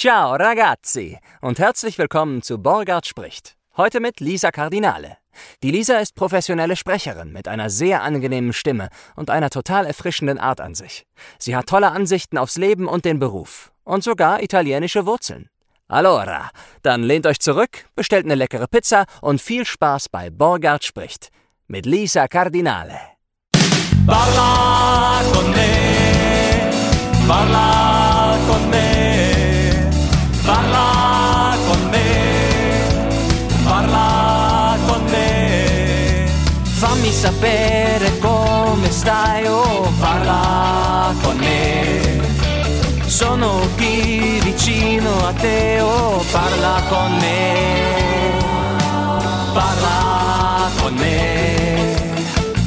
Ciao ragazzi und herzlich willkommen zu Borgard spricht. Heute mit Lisa Cardinale. Die Lisa ist professionelle Sprecherin mit einer sehr angenehmen Stimme und einer total erfrischenden Art an sich. Sie hat tolle Ansichten aufs Leben und den Beruf und sogar italienische Wurzeln. Allora, dann lehnt euch zurück, bestellt eine leckere Pizza und viel Spaß bei Borgard spricht mit Lisa Cardinale. Parla con me, parla con me, parla con me, parla con me. Fammi sapere come stai, oh parla con me. Sono qui vicino a te, oh parla con me. Parla con me,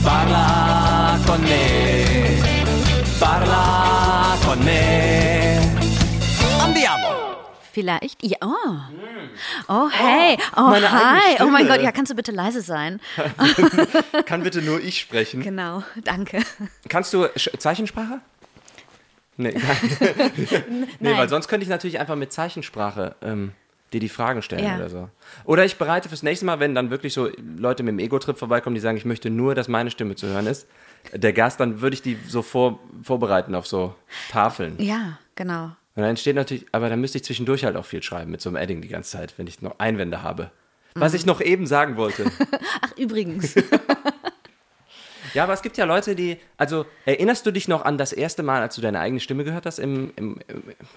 parla con me, parla con me. Andiamo! Vielleicht, ja. Oh, oh hey, oh, hi. Oh mein. Gott, ja, kannst du bitte leise sein? Kann bitte nur ich sprechen? Genau, danke. Kannst du Sch Zeichensprache? Nee, nee, Nein. weil sonst könnte ich natürlich einfach mit Zeichensprache ähm, dir die Fragen stellen Ja. oder so. Oder ich bereite fürs nächste Mal, wenn dann wirklich so Leute mit dem Ego-Trip vorbeikommen, die sagen, ich möchte nur, dass meine Stimme zu hören ist, der Gast, dann würde ich die so vor, vorbereiten auf so Tafeln. Ja, genau. Und dann entsteht natürlich, aber dann müsste ich zwischendurch halt auch viel schreiben mit so einem Edding die ganze Zeit, wenn ich noch Einwände habe. Was ich noch eben sagen wollte. Ach, übrigens. Ja, aber es gibt ja Leute, die. Also, erinnerst du dich noch an das erste Mal, als du deine eigene Stimme gehört hast, im, im,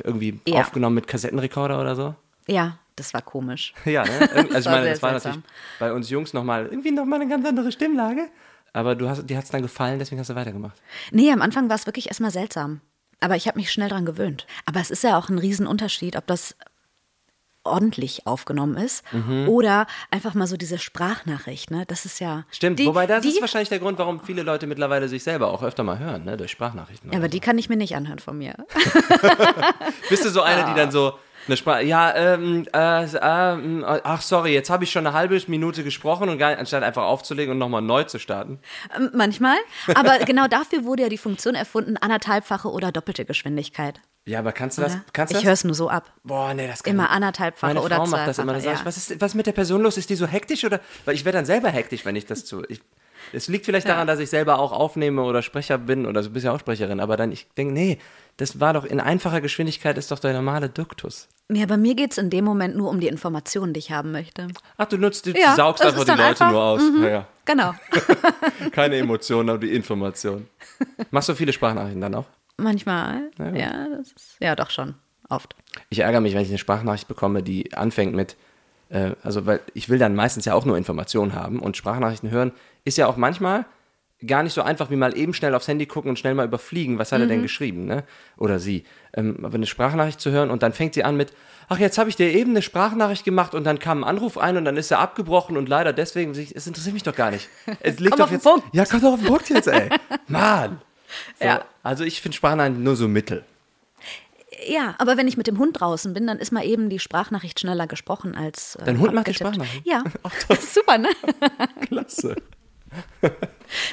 irgendwie Ja. aufgenommen mit Kassettenrekorder oder so? Ja, das war komisch. Ja, ne? Also, ich meine, das war seltsam. natürlich bei uns Jungs nochmal irgendwie nochmal eine ganz andere Stimmlage. Aber du hast, dir hat es dann gefallen, deswegen hast du weitergemacht. Nee, am Anfang war es wirklich erstmal seltsam. Aber ich habe mich schnell dran gewöhnt. Aber es ist ja auch ein Riesenunterschied, ob das ordentlich aufgenommen ist oder einfach mal so diese Sprachnachricht, ne? Das ist ja. Stimmt, die, wobei das die, ist wahrscheinlich der Grund, warum viele Leute mittlerweile sich selber auch öfter mal hören, ne? Durch Sprachnachrichten. Ja, aber die kann ich mir nicht anhören von mir. Bist du so eine, die dann so eine Sprache, ja, ähm, äh, ähm, ach sorry, jetzt habe ich schon eine halbe Minute gesprochen und gar, anstatt einfach aufzulegen und nochmal neu zu starten. Ähm, Manchmal. Aber genau dafür wurde ja die Funktion erfunden, anderthalbfache oder doppelte Geschwindigkeit. Ja, aber kannst du das? Oder? Kannst du ich höre es nur so ab. Boah, nee, das kann Immer anderthalbfache oder Frau macht das immer. sag ich, ja. was ist was ist mit der Person los? Ist die so hektisch oder? Weil ich werde dann selber hektisch, wenn ich das zu. Ich, es liegt vielleicht daran, dass ich selber auch aufnehme oder Sprecher bin oder du bist ja auch Sprecherin, aber dann ich denke, nee, das war doch in einfacher Geschwindigkeit ist doch der normale Duktus. Ja, bei mir geht es in dem Moment nur um die Informationen, die ich haben möchte. Ach, du nutzt, du Ja, saugst einfach die Leute einfach- nur aus. Ja, ja. Genau. Keine Emotionen, aber die Information. Machst du viele Sprachnachrichten dann auch? Manchmal. Ja, das ist, ja, doch schon. Oft. Ich ärgere mich, wenn ich eine Sprachnachricht bekomme, die anfängt mit, äh, also weil ich will dann meistens ja auch nur Informationen haben und Sprachnachrichten hören ist ja auch manchmal gar nicht so einfach wie mal eben schnell aufs Handy gucken und schnell mal überfliegen, was hat er denn geschrieben, ne? Oder sie. Ähm, aber eine Sprachnachricht zu hören und dann fängt sie an mit, ach, jetzt habe ich dir eben eine Sprachnachricht gemacht und dann kam ein Anruf ein und dann ist er abgebrochen und leider deswegen, es interessiert mich doch gar nicht. Es liegt Komm doch auf den jetzt, Punkt. Ja, komm doch auf den Punkt jetzt, ey. Mann. So, Ja. Also ich finde Sprachnachrichten nur so mittel. Ja, aber wenn ich mit dem Hund draußen bin, dann ist mal eben die Sprachnachricht schneller gesprochen als. Äh, Dein Hund macht die abgetippt. Sprachnachricht? Ja. Super, ne? Klasse.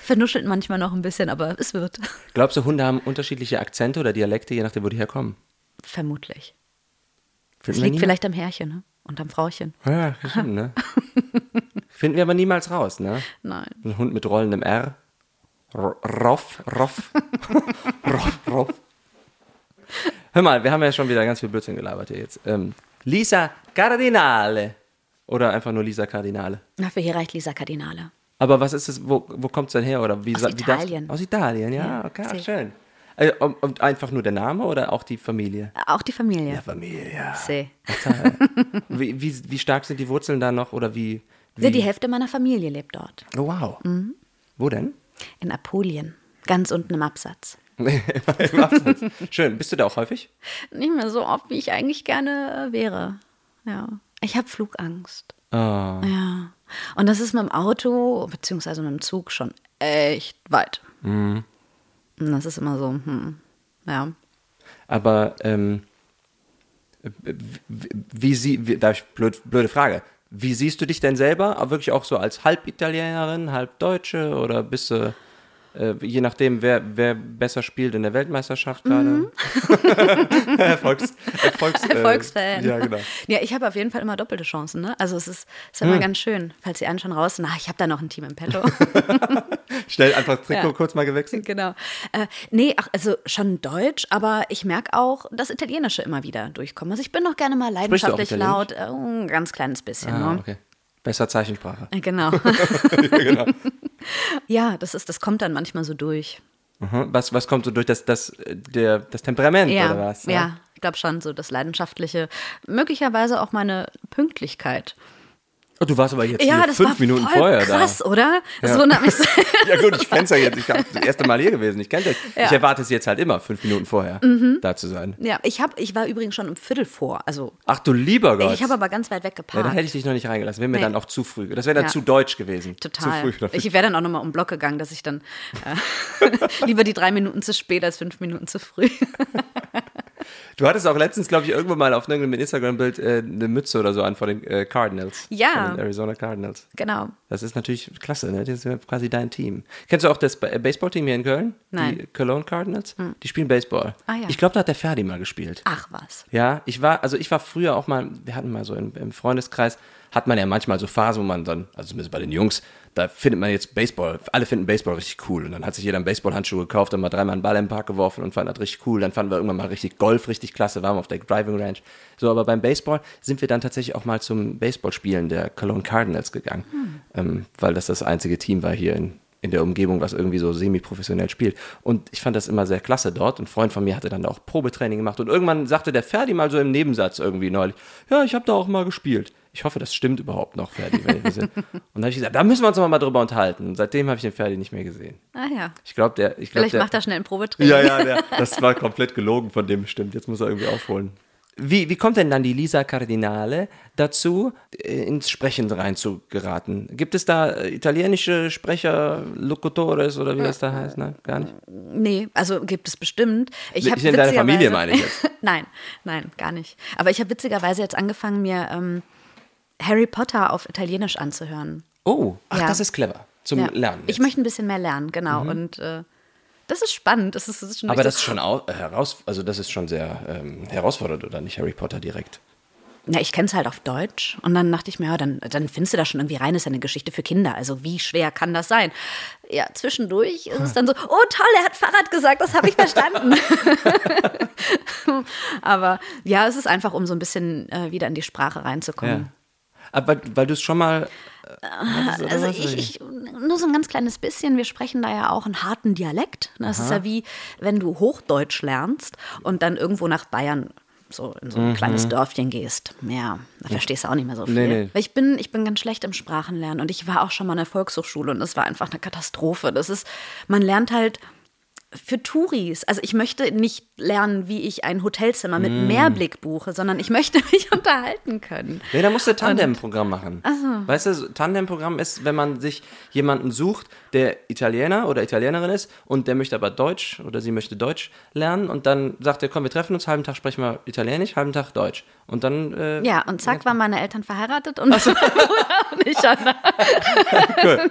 Vernuschelt manchmal noch ein bisschen, aber es wird. Glaubst du, Hunde haben unterschiedliche Akzente oder Dialekte, je nachdem, wo die herkommen? Vermutlich. Es Finden wir liegt nie- vielleicht am Herrchen, ne? Und am Frauchen. Ja, stimmt, ne? Finden wir aber niemals raus, ne? Nein. Ein Hund mit rollendem R. R Roff, Roff. Roff, Roff. Hör mal, wir haben ja schon wieder ganz viel Blödsinn gelabert hier jetzt. Ähm, Lisa Cardinale. Oder einfach nur Lisa Cardinale. Na, für hier reicht Lisa Cardinale. Aber was ist es, wo, wo kommt es denn her? Oder wie, Aus wie Italien. aus Italien, ja, Ja, okay, ach, schön. Äh, und, und einfach nur der Name oder auch die Familie? Auch die Familie. Ja, Familie, ja. See. Wie, wie, wie stark sind die Wurzeln da noch oder wie? wie? Die Hälfte meiner Familie lebt dort. Oh, wow. Mhm. Wo denn? In Apulien. Ganz unten im Absatz. Im Absatz. Schön. Bist du da auch häufig? Nicht mehr so oft, wie ich eigentlich gerne wäre. Ja. Ich habe Flugangst. Oh. Ja. Und das ist mit dem Auto, beziehungsweise mit dem Zug schon echt weit. Mhm. Und das ist immer so, hm, ja. Aber ähm, wie, wie sie, wie, da ich blöd, blöde Frage. Wie siehst du dich denn selber? Aber wirklich auch so als halb Italienerin, halb Deutsche oder bist du äh, je nachdem, wer, wer besser spielt in der Weltmeisterschaft gerade. Mhm. Erfolgs, Erfolgs, äh, Erfolgsfan. Ja, genau. Ja, ich habe auf jeden Fall immer doppelte Chancen. Ne? Also es ist, ist immer ganz schön, falls die einen schon raus sind. Ah, ich habe da noch ein Team im Petto. Schnell einfach das Trikot Ja. kurz mal gewechselt. genau. Äh, nee, ach, also schon Deutsch, aber ich merke auch, dass Italienische immer wieder durchkommen. Also ich bin noch gerne mal leidenschaftlich laut. Äh, ein ganz kleines bisschen. Ah, ne? okay. Besser Zeichensprache. Äh, Genau. genau. Ja, das, ist, das kommt dann manchmal so durch. Mhm. Was, was kommt so durch das, das, äh, der, das Temperament Ja, oder was? ja, ich glaube schon, so das Leidenschaftliche. Möglicherweise auch meine Pünktlichkeit. Oh, du warst aber jetzt Ja, fünf Minuten vorher krass, oder? Das Ja. wundert mich so. da. Ja gut, ich kenn's ja jetzt. Ich bin das erste Mal hier gewesen. Ich kenne dich. Ich erwarte es jetzt halt immer, fünf Minuten vorher Mhm. da zu sein. Ja, ich, hab, ich war übrigens schon um Viertel vor. Also, Ach du lieber Gott. ich habe aber ganz weit weg ja, geparkt. da hätte ich dich noch nicht reingelassen. Wäre mir Nee. dann auch zu früh. Das wäre dann Ja. zu deutsch gewesen. Total. Zu früh dafür. Ich wäre dann auch nochmal um den Block gegangen, dass ich dann äh, lieber die drei Minuten zu spät als fünf Minuten zu früh. Du hattest auch letztens, glaube ich, irgendwann mal auf irgendeinem Instagram-Bild äh, eine Mütze oder so an von den äh, Cardinals. Ja. Von den Arizona Cardinals. genau. Das ist natürlich klasse, ne? Das ist quasi dein Team. Kennst du auch das Ba- Baseballteam hier in Köln? Nein. Die Cologne Cardinals? Die spielen Baseball. Ah, ja. Ich glaube, da hat der Ferdi mal gespielt. Ach was. Ja, ich war, also ich war früher auch mal, wir hatten mal so im, im Freundeskreis, hat man ja manchmal so Phasen, wo man dann, also zumindest bei den Jungs, da findet man jetzt Baseball, alle finden Baseball richtig cool. Und dann hat sich jeder einen Baseballhandschuh gekauft, dann mal dreimal einen Ball im Park geworfen und fand das richtig cool. Dann fanden wir irgendwann mal richtig Golf, richtig klasse, waren wir auf der Driving Range. So, aber beim Baseball sind wir dann tatsächlich auch mal zum Baseballspielen der Cologne Cardinals gegangen, ähm, weil das das einzige Team war hier in, in der Umgebung, was irgendwie so semi-professionell spielt. Und ich fand das immer sehr klasse dort. Ein Freund von mir hatte dann da auch Probetraining gemacht. Und irgendwann sagte der Ferdi mal so im Nebensatz irgendwie neulich, ja, ich habe da auch mal gespielt. Ich hoffe, das stimmt überhaupt noch, Ferdi. Wenn wir sind. Und dann habe ich gesagt, da müssen wir uns noch mal drüber unterhalten. Und seitdem habe ich den Ferdi nicht mehr gesehen. Ah ja. Ich glaube, der... Ich glaub, Vielleicht der, macht er schnell ein Probetraining. ja, ja, der, das war komplett gelogen von dem bestimmt. Jetzt muss er irgendwie aufholen. Wie, wie kommt denn dann die Lisa Cardinale dazu, äh, ins Sprechen reinzugeraten? Gibt es da äh, italienische Sprecher, Locutores oder wie das da heißt? Ne? Gar nicht? Nee, also gibt es bestimmt. Ich Nicht hab in deiner Familie, meine ich jetzt. nein, nein, gar nicht. Aber ich habe witzigerweise jetzt angefangen, mir ähm, Harry Potter auf Italienisch anzuhören. Oh, ach, Ja. das ist clever. Zum Ja. Lernen. Ich jetzt. möchte ein bisschen mehr lernen, genau. Und äh, das ist spannend. Das ist, das ist schon Aber das ist schon äh, heraus, also das ist schon sehr ähm, herausfordernd, oder nicht? Harry Potter direkt. Ja, ich kenne es halt auf Deutsch. Und dann dachte ich mir, ja, dann, dann findest du da schon irgendwie rein, ist ja eine Geschichte für Kinder. Also wie schwer kann das sein? Ja, zwischendurch ist es dann so, oh toll, er hat Fahrrad gesagt, das habe ich verstanden. Aber ja, es ist einfach, um so ein bisschen äh, wieder in die Sprache reinzukommen. Aber weil du es schon mal. Äh, hattest, Also ich, ich, nur so ein ganz kleines bisschen. Wir sprechen da ja auch einen harten Dialekt. Das ist ja wie, wenn du Hochdeutsch lernst und dann irgendwo nach Bayern so in so ein kleines Dörfchen gehst. Ja, da verstehst du auch nicht mehr so viel. Mhm. Nee, nee. Weil ich bin, ich bin ganz schlecht im Sprachenlernen und ich war auch schon mal in der Volkshochschule und das war einfach eine Katastrophe. Das ist, man lernt halt für Touris. Also ich möchte nicht lernen, wie ich ein Hotelzimmer mit Mhm. Mehrblick buche, sondern ich möchte mich unterhalten können. Nee, da musst du Tandem-Programm machen. Weißt du, so Tandem-Programm ist, wenn man sich jemanden sucht, der Italiener oder Italienerin ist und der möchte aber Deutsch oder sie möchte Deutsch lernen und dann sagt er, komm, wir treffen uns, halben Tag sprechen wir Italienisch, halben Tag Deutsch. Und dann, äh, Ja, und zack, waren meine Eltern verheiratet und, und ich an.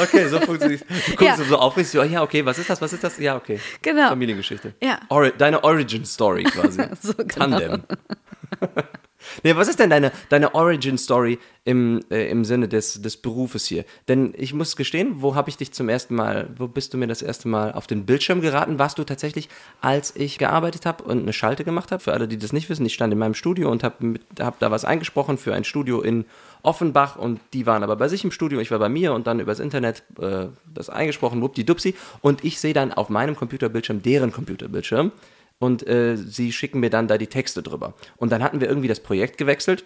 okay, so funktioniert Du guckst Ja. so aufregend, so, ja, okay, was ist das, was ist das? Ja, okay. Genau. Familiengeschichte. Ja. Ori deine Origin-Story quasi. So, genau. Tandem. Nee, was ist denn deine, deine Origin-Story im, äh, im Sinne des, des Berufes hier? Denn ich muss gestehen, wo habe ich dich zum ersten Mal, wo bist du mir das erste Mal auf den Bildschirm geraten? Warst du tatsächlich, als ich gearbeitet habe und eine Schalte gemacht habe? Für alle, die das nicht wissen, ich stand in meinem Studio und habe hab da was eingesprochen für ein Studio in Offenbach und die waren aber bei sich im Studio, ich war bei mir und dann übers Internet äh, das eingesprochen, wuppdi-dupsi und ich sehe dann auf meinem Computerbildschirm deren Computerbildschirm und äh, sie schicken mir dann da die Texte drüber. Und dann hatten wir irgendwie das Projekt gewechselt.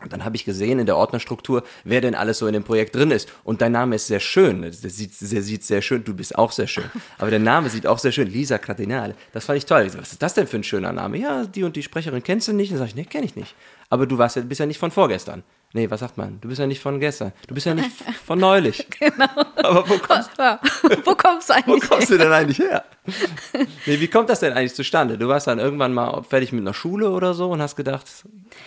Und dann habe ich gesehen in der Ordnerstruktur, wer denn alles so in dem Projekt drin ist. Und dein Name ist sehr schön. Der sieht, der sieht sehr schön, du bist auch sehr schön. Aber der Name sieht auch sehr schön. Lisa Cardinale. Das fand ich toll. Ich so, was ist das denn für ein schöner Name? Ja, die und die Sprecherin kennst du nicht. Dann sage ich, nee, kenne ich nicht. Aber du warst ja, bist ja nicht von vorgestern. Nee, was sagt man? Du bist ja nicht von gestern. Du bist ja nicht von neulich. Genau. Aber wo kommst. Wo kommst du wo eigentlich kommst du denn eigentlich her? Nee, wie kommt das denn eigentlich zustande? Du warst dann irgendwann mal fertig mit einer Schule oder so und hast gedacht,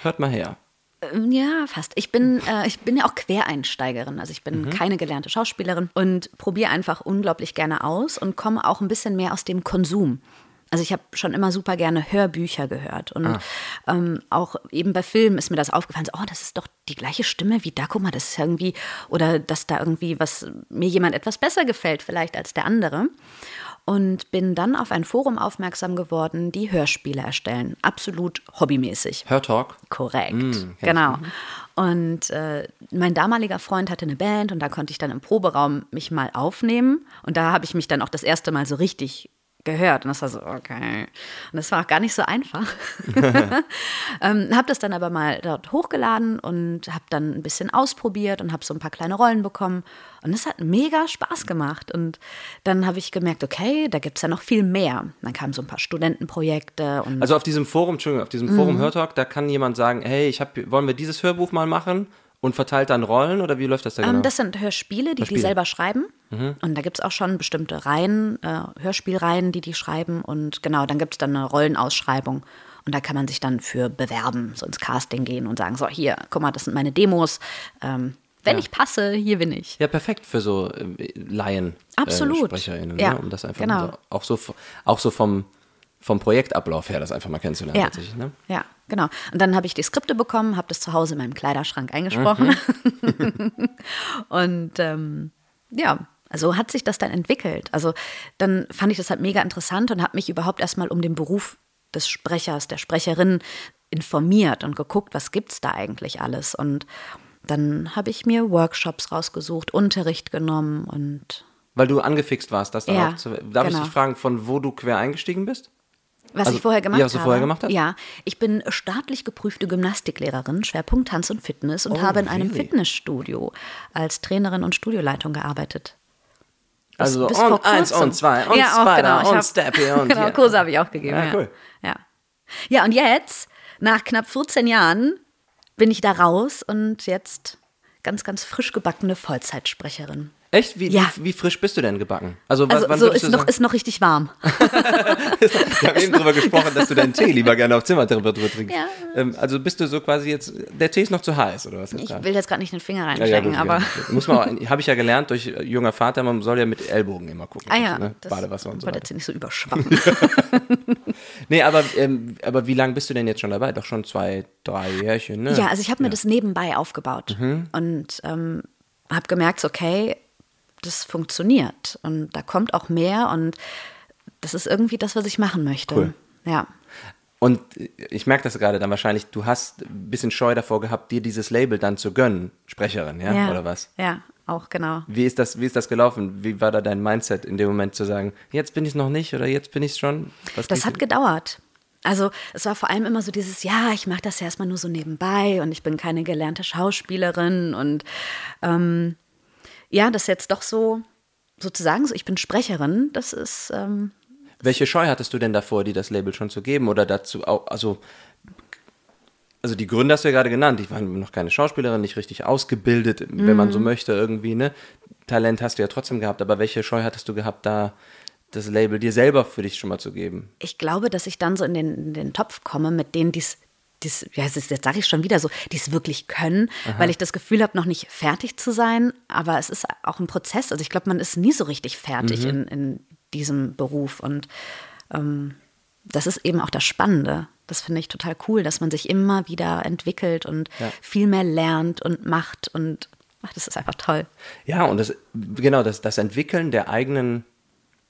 hört mal her. Ähm, Ja, fast. Ich bin, äh, ich bin ja auch Quereinsteigerin. Also ich bin keine gelernte Schauspielerin und probiere einfach unglaublich gerne aus und komme auch ein bisschen mehr aus dem Konsum. Also ich habe schon immer super gerne Hörbücher gehört und ähm, auch eben bei Filmen ist mir das aufgefallen, so, oh, das ist doch die gleiche Stimme wie da, guck mal, das ist irgendwie, oder dass da irgendwie was, mir jemand etwas besser gefällt vielleicht als der andere. Und bin dann auf ein Forum aufmerksam geworden, die Hörspiele erstellen, absolut hobbymäßig. Hörtalk. Korrekt, ich. genau. Und äh, mein damaliger Freund hatte eine Band und da konnte ich dann im Proberaum mich mal aufnehmen. Und da habe ich mich dann auch das erste Mal so richtig gehört. Und das war so, okay. Und das war auch gar nicht so einfach. ähm, habe das dann aber mal dort hochgeladen und habe dann ein bisschen ausprobiert und habe so ein paar kleine Rollen bekommen. Und es hat mega Spaß gemacht. Und dann habe ich gemerkt, okay, da gibt es ja noch viel mehr. Dann kamen so ein paar Studentenprojekte und Also auf diesem Forum, Entschuldigung, auf diesem Mhm. Forum Hörtalk, da kann jemand sagen, hey, ich hab, wollen wir dieses Hörbuch mal machen und verteilt dann Rollen oder wie läuft das da genau? Ähm, das sind Hörspiele, die Hörspiele. Mhm. die selber schreiben. Und da gibt es auch schon bestimmte Reihen, äh, Hörspielreihen, die die schreiben. Und genau, dann gibt es dann eine Rollenausschreibung. Und da kann man sich dann für bewerben, so ins Casting gehen und sagen, so hier, guck mal, das sind meine Demos. Ähm, wenn Ja. ich passe, hier bin ich. ja, perfekt für so äh, Laien. Absolut. Äh, SprecherInnen, Ja, ne? um das einfach genau. so, auch so, auch so vom, vom Projektablauf her, das einfach mal kennenzulernen. Ja, tatsächlich, ne? ja, genau. Und dann habe ich die Skripte bekommen, habe das zu Hause in meinem Kleiderschrank eingesprochen. Mhm. und ähm, ja, so hat sich das dann entwickelt. Also dann fand ich das halt mega interessant und habe mich überhaupt erstmal um den Beruf des Sprechers, der Sprecherin informiert und geguckt, was gibt's da eigentlich alles. Und dann habe ich mir Workshops rausgesucht, Unterricht genommen und Weil du angefixt warst, das dann Ja, auch zu. Darf ich genau. dich fragen, von wo du quer eingestiegen bist? Was Also, ich vorher gemacht ja, was du habe. vorher gemacht hast? Ja, ich bin staatlich geprüfte Gymnastiklehrerin, Schwerpunkt Tanz und Fitness und Oh, habe in einem really? Fitnessstudio als Trainerin und Studioleitung gearbeitet. Bis- Also bis und eins und zwei und ja, Spider genau. Und hab- Steppy und genau, ja. Kurse habe ich auch gegeben. Ja, Ja, cool. Ja. ja, und jetzt, nach knapp 14 Jahren, bin ich da raus und jetzt ganz, ganz frisch gebackene Vollzeitsprecherin. Echt? Wie, Ja. wie, wie frisch bist du denn gebacken? Also, Also wann so ist noch, sagen? ist noch richtig warm. Wir haben eben drüber gesprochen, dass du deinen Tee lieber gerne auf Zimmertemperatur trinkst. Ja. Ähm, also bist du so quasi jetzt, der Tee ist noch zu heiß, oder was? Ich will jetzt gerade nicht den Finger Ja, ja, reinstecken, gut, aber ja. Muss man habe ich ja gelernt durch äh, junger Vater, man soll ja mit Ellbogen immer gucken. ah ja, ne? das Badewasser und so weiter. jetzt nicht so überschwappen. Nee, aber, ähm, aber wie lange bist du denn jetzt schon dabei? Doch schon zwei, drei Jährchen, ne? Ja, also ich habe mir das nebenbei aufgebaut Mhm. und ähm, habe gemerkt, okay, das funktioniert und da kommt auch mehr und das ist irgendwie das, was ich machen möchte. Cool. Ja. Und ich merke das gerade dann wahrscheinlich, du hast ein bisschen Scheu davor gehabt, dir dieses Label dann zu gönnen, Sprecherin, ja, ja. oder was? Ja, auch genau. Wie ist, das, wie ist das gelaufen? Wie war da dein Mindset in dem Moment zu sagen, jetzt bin ich es noch nicht oder jetzt bin ich es schon? Was Das hat gedauert. Also es war vor allem immer so dieses, ja, ich mache das ja erstmal nur so nebenbei und ich bin keine gelernte Schauspielerin und ähm, ja, das jetzt doch so sozusagen so, ich bin Sprecherin, das ist ähm, Welche Scheu hattest du denn davor, dir das Label schon zu geben oder dazu auch, also, also die Gründe hast du ja gerade genannt. Ich war noch keine Schauspielerin, nicht richtig ausgebildet, wenn man so Mhm. möchte, irgendwie, ne? Talent hast du ja trotzdem gehabt, aber welche Scheu hattest du gehabt, da das Label dir selber für dich schon mal zu geben? ich glaube, dass ich dann so in den, in den Topf komme mit denen, die es, ja, das ist- jetzt sage ich schon wieder so, die es wirklich können, weil ich das Gefühl habe, noch nicht fertig zu sein. Aber es ist auch ein Prozess. Also ich glaube, man ist nie so richtig fertig in, in diesem Beruf. Und ähm, das ist eben auch das Spannende. Das finde ich total cool, dass man sich immer wieder entwickelt und Ja. viel mehr lernt und macht. Und ach, das ist einfach toll. Ja, und das, genau, das, das Entwickeln der eigenen,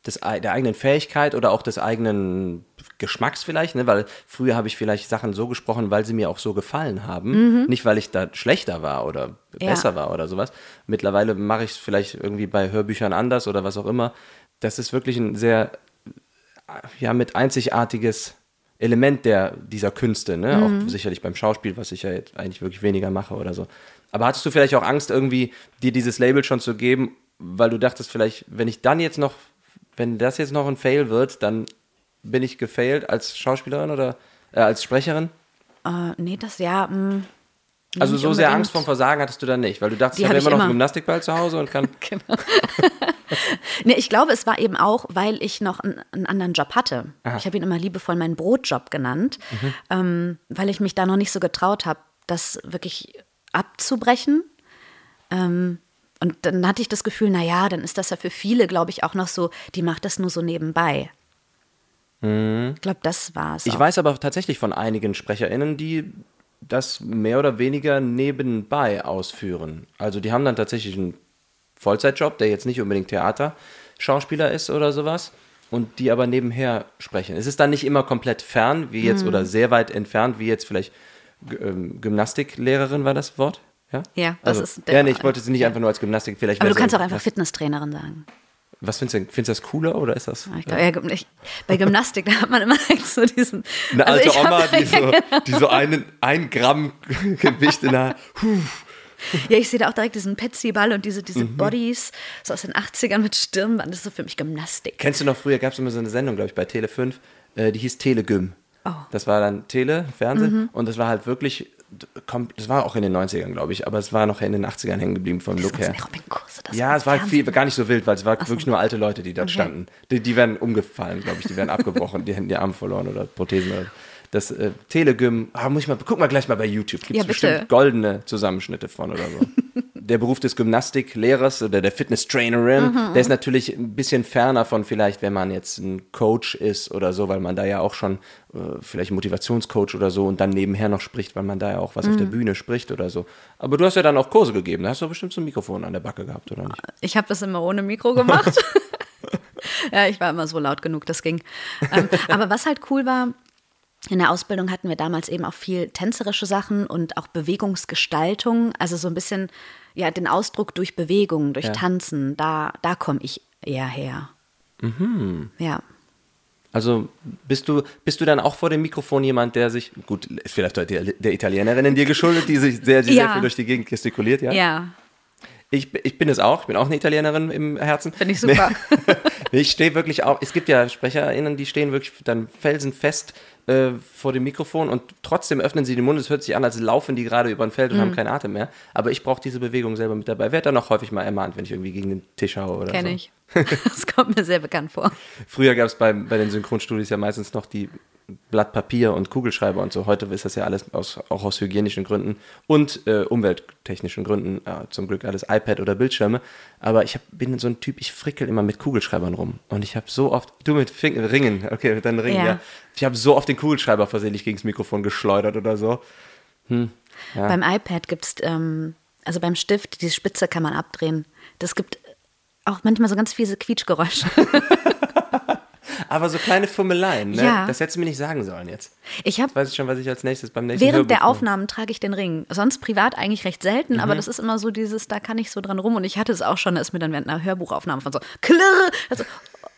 des, der eigenen Fähigkeit oder auch des eigenen Geschmacks vielleicht, ne? weil früher habe ich vielleicht Sachen so gesprochen, weil sie mir auch so gefallen haben, nicht weil ich da schlechter war oder Mhm. Ja. besser war oder sowas. Mittlerweile mache ich es vielleicht irgendwie bei Hörbüchern anders oder was auch immer. Das ist wirklich ein sehr, ja, mit einzigartiges Element der, dieser Künste, ne? Mhm. Auch sicherlich beim Schauspiel, was ich ja jetzt eigentlich wirklich weniger mache oder so. Aber hattest du vielleicht auch Angst, irgendwie dir dieses Label schon zu geben, weil du dachtest, vielleicht, wenn ich dann jetzt noch, wenn das jetzt noch ein Fail wird, dann bin ich gefailt als Schauspielerin oder äh, als Sprecherin? Äh, nee, das ja. Mh, Also nicht so sehr. Angst vorm Versagen hattest du dann nicht, weil du dachtest, Die ich habe hab immer noch einen. Gymnastikball zu Hause und kann. Nee, ich glaube, es war eben auch, weil ich noch einen, einen anderen Job hatte. Ich habe ihn immer liebevoll meinen Brotjob genannt, Mhm. ähm, weil ich mich da noch nicht so getraut habe, das wirklich abzubrechen. Ähm, und dann hatte ich das Gefühl, naja, dann ist das ja für viele, glaube ich, auch noch so, die macht das nur so nebenbei. Ich glaube, das war es. Mhm. Ich auch. weiß aber tatsächlich von einigen SprecherInnen, die das mehr oder weniger nebenbei ausführen. Also die haben dann tatsächlich einen Vollzeitjob, der jetzt nicht unbedingt Theaterschauspieler ist oder sowas. Und die aber nebenher sprechen. Es ist dann nicht immer komplett fern, wie Mhm. jetzt, oder sehr weit entfernt, wie jetzt vielleicht ähm, Gymnastiklehrerin war das Wort? Ja, Ja, das also, ist der- Ja, nee, ich wollte sie nicht einfach nur als Gymnastik, vielleicht Aber du kannst auch einfach Fitnesstrainerin sagen. Was findest du denn? Findest du das cooler oder ist das? Ich glaub, ja, Gym- ich, bei Gymnastik, da hat man immer so diesen. Eine also alte hab- Oma, die so, die so einen, ein Gramm Gewicht in der. Ja, ich sehe da auch direkt diesen Petsy-Ball und diese, diese Mhm. Bodies so aus den 80ern mit Stirnband. Das ist so für mich Gymnastik. Kennst du noch, früher gab es immer so eine Sendung, glaube ich, bei Tele 5, äh, die hieß Telegym. Oh. Das war dann Tele, Fernsehen Mhm. und das war halt wirklich, das war auch in den 90ern, glaube ich, aber es war noch in den 80ern hängen geblieben vom Das Look her. Das Ja, es war viel, gar nicht so wild, weil es war wirklich nur alte Leute, die dort Okay. standen. Die, die werden umgefallen, glaube ich, die werden abgebrochen, die hätten die Arme verloren oder Prothesen. Oder das äh, Telegym, ah, muss ich mal, guck mal gleich mal bei YouTube, gibt es Ja, bestimmt goldene Zusammenschnitte von oder so. der Beruf des Gymnastiklehrers oder der Fitnesstrainerin, Mhm. der ist natürlich ein bisschen ferner von vielleicht, wenn man jetzt ein Coach ist oder so, weil man da ja auch schon äh, vielleicht Motivationscoach oder so und dann nebenher noch spricht, weil man da ja auch was auf Mhm. der Bühne spricht oder so. Aber du hast ja dann auch Kurse gegeben, da hast du bestimmt so ein Mikrofon an der Backe gehabt, oder nicht? Ich habe das immer ohne Mikro gemacht. ja, ich war immer so laut genug, das ging. Ähm, aber was halt cool war, in der Ausbildung hatten wir damals eben auch viel tänzerische Sachen und auch Bewegungsgestaltung, also so ein bisschen ja den Ausdruck durch Bewegung, durch Ja. Tanzen, da, da komme ich eher her. Mhm. Ja. Also bist du, bist du dann auch vor dem Mikrofon jemand, der sich, gut, ist vielleicht der, der Italienerin in dir geschuldet, die sich sehr, sehr, sehr Ja. viel durch die Gegend gestikuliert, ja? Ja, Ich, ich bin es auch, ich bin auch eine Italienerin im Herzen. finde ich super. Ich stehe wirklich auch, es gibt ja SprecherInnen, die stehen wirklich dann felsenfest äh, vor dem Mikrofon und trotzdem öffnen sie den Mund, es hört sich an, als laufen die gerade über ein Feld und Mhm. haben keinen Atem mehr. Aber ich brauche diese Bewegung selber mit dabei. Werd dann auch häufig mal ermahnt, wenn ich irgendwie gegen den Tisch haue oder kenne so. ich. Das kommt mir sehr bekannt vor. Früher gab es bei, bei den Synchronstudios ja meistens noch die Blatt Papier und Kugelschreiber und so. Heute ist das ja alles aus, auch aus hygienischen Gründen und äh, umwelttechnischen Gründen äh, zum Glück alles iPad oder Bildschirme. Aber ich hab, bin so ein Typ, ich frickel immer mit Kugelschreibern rum. Und ich habe so oft, du mit Fing Ringen, okay, mit deinen Ringen, ja. Ja. Ich habe so oft den Kugelschreiber versehentlich gegen das Mikrofon geschleudert oder so. Ja. Beim iPad gibt es, ähm, also beim Stift, die Spitze kann man abdrehen. Das gibt auch manchmal so ganz fiese Quietschgeräusche. Aber so kleine Fummeleien, ne? Ja. Das hättest du mir nicht sagen sollen jetzt. Ich habe Jetzt weiß ich schon, was ich als nächstes beim nächsten Während der Hörbuch mache. Aufnahmen trage ich den Ring. Sonst privat eigentlich recht selten, Mhm. aber das ist immer so dieses, da kann ich so dran rum. Und ich hatte es auch schon, da ist mir dann während einer Hörbuchaufnahme von so, klirre, also,